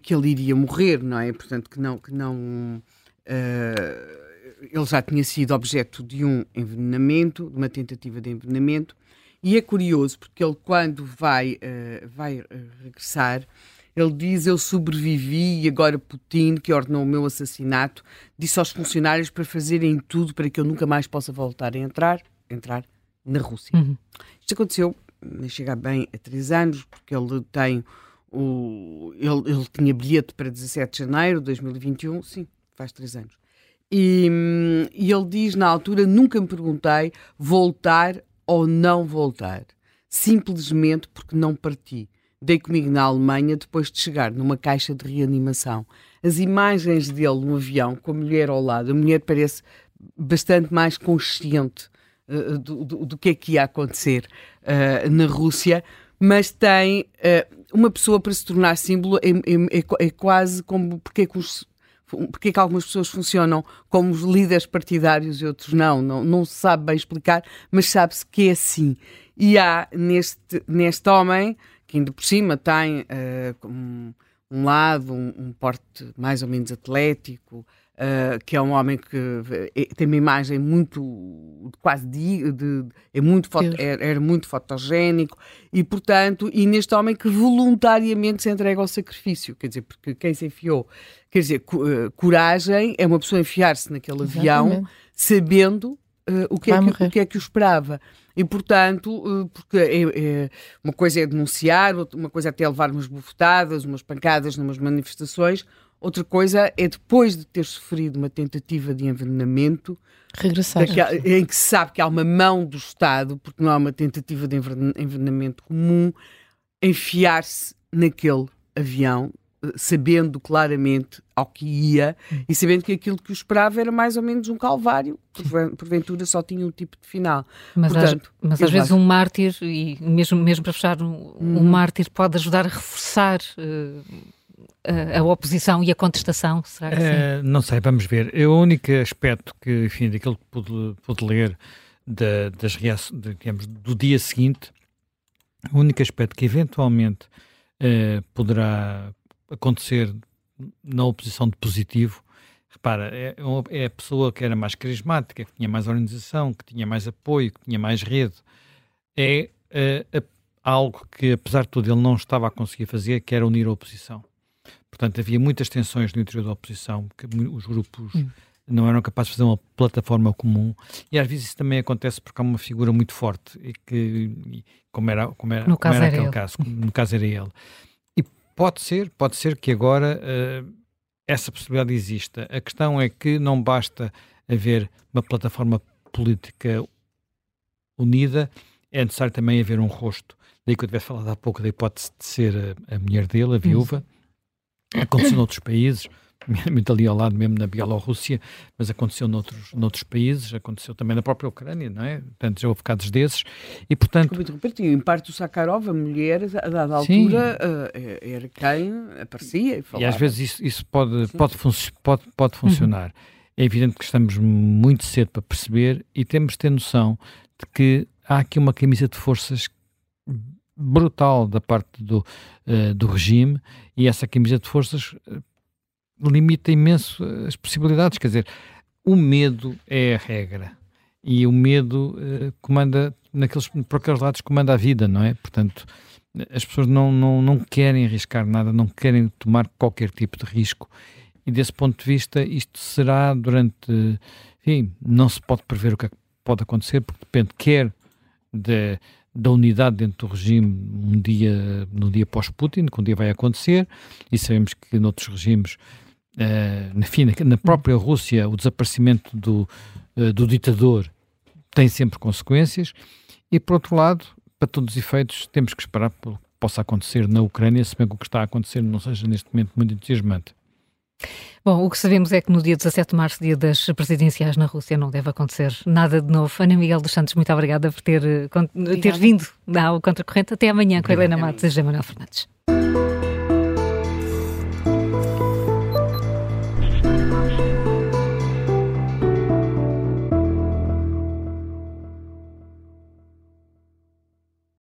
que ele iria morrer, não é? Portanto, que não. Que não uh, ele já tinha sido objeto de um envenenamento, de uma tentativa de envenenamento, e é curioso porque ele, quando vai, uh, vai uh, regressar, ele diz: Eu sobrevivi e agora Putin, que ordenou o meu assassinato, disse aos funcionários para fazerem tudo para que eu nunca mais possa voltar a entrar, entrar na Rússia. Uhum. Isto aconteceu, chega bem a três anos, porque ele tem o. Ele, ele tinha bilhete para 17 de janeiro de 2021, sim, faz três anos. E, e ele diz na altura: Nunca me perguntei voltar ou não voltar, simplesmente porque não parti. Dei comigo na Alemanha depois de chegar numa caixa de reanimação. As imagens dele no avião, com a mulher ao lado, a mulher parece bastante mais consciente uh, do, do, do, que é que ia acontecer uh, na Rússia, mas tem uh, uma pessoa para se tornar símbolo é, é, é, é quase como porque é que os porque é que algumas pessoas funcionam como líderes partidários e outros não, não, não se sabe bem explicar, mas sabe-se que é assim. E há neste, neste homem, que ainda por cima tem uh, um, um, lado, um, um, porte mais ou menos atlético, Uh, que é um homem que é, tem uma imagem muito quase de, de é muito foto, era, era, muito fotogénico e portanto e neste homem que voluntariamente se entrega ao sacrifício. Quer dizer porque quem se enfiou quer dizer uh, coragem é uma pessoa enfiar-se naquele Exatamente. avião sabendo uh, o, que é que, o que é que o esperava. E, portanto, porque é, é, uma coisa é denunciar, uma coisa é até levar umas bufetadas, umas pancadas numas manifestações, Outra coisa é depois de ter sofrido uma tentativa de envenenamento, regressar. em que se sabe que há uma mão do Estado, porque não há uma tentativa de envenenamento comum, enfiar-se naquele avião, eh, sabendo claramente ao que ia e sabendo que aquilo que o esperava era mais ou menos um calvário, porventura só tinha um tipo de final. Mas, Portanto, às, mas às vezes um mártir, e mesmo, mesmo para fechar, um, um uhum. mártir pode ajudar a reforçar. Uh a, oposição e a contestação? Será que uh, não sei, vamos ver. O único aspecto que, enfim, daquilo que pude, pude ler da, das reações, digamos, do dia seguinte O único aspecto que eventualmente uh, poderá acontecer na oposição de positivo, repara, é, é, a pessoa que era mais carismática, que tinha mais organização, que tinha mais apoio, que tinha mais rede. É uh, algo que, apesar de tudo, ele não estava a conseguir fazer, que era unir a oposição. Portanto, havia muitas tensões no interior da oposição, que os grupos hum. não eram capazes de fazer uma plataforma comum. E às vezes isso também acontece porque há uma figura muito forte, e que, como era, como era, no como era aquele ele. caso, no caso era ele. E pode ser, pode ser que agora uh, essa possibilidade exista. A questão é que não basta haver uma plataforma política unida, é necessário também haver um rosto. Daí que eu tivesse falado há pouco da hipótese de ser a, a mulher dele, a viúva. Aconteceu noutros países, muito ali ao lado mesmo na Bielorrússia, mas aconteceu noutros, noutros países, aconteceu também na própria Ucrânia, não é? Portanto, já houve casos desses e, portanto... Desculpa, em parte o Sakharov, a mulher, a dada altura, uh, era quem aparecia e falava. E às vezes isso, isso pode, pode, pode, pode funcionar. Uhum. É evidente que estamos muito cedo para perceber e temos de ter noção de que há aqui uma camisa de forças brutal da parte do, uh, do regime e essa camisa de forças uh, limita imenso as possibilidades. Quer dizer, o medo é a regra e o medo uh, comanda, naqueles, por aqueles lados, comanda a vida, não é? Portanto, as pessoas não, não, não querem arriscar nada, não querem tomar qualquer tipo de risco. E desse ponto de vista, isto será durante. Enfim, não se pode prever o que, é que pode acontecer, porque depende quer de da unidade dentro do regime um dia, no dia pós-Putin, que um dia vai acontecer, e sabemos que noutros regimes, uh, na, na própria Rússia, o desaparecimento do, uh, do ditador tem sempre consequências, e por outro lado, para todos os efeitos, temos que esperar que possa acontecer na Ucrânia, se bem que o que está a acontecer não seja neste momento muito entusiasmante. Bom, o que sabemos é que no dia 17 de março, dia das presidenciais na Rússia, não deve acontecer nada de novo. Ana Miguel dos Santos, muito obrigada por ter, ter vindo ao Contracorrente. Até amanhã com a Helena Matos e José Manuel Fernandes.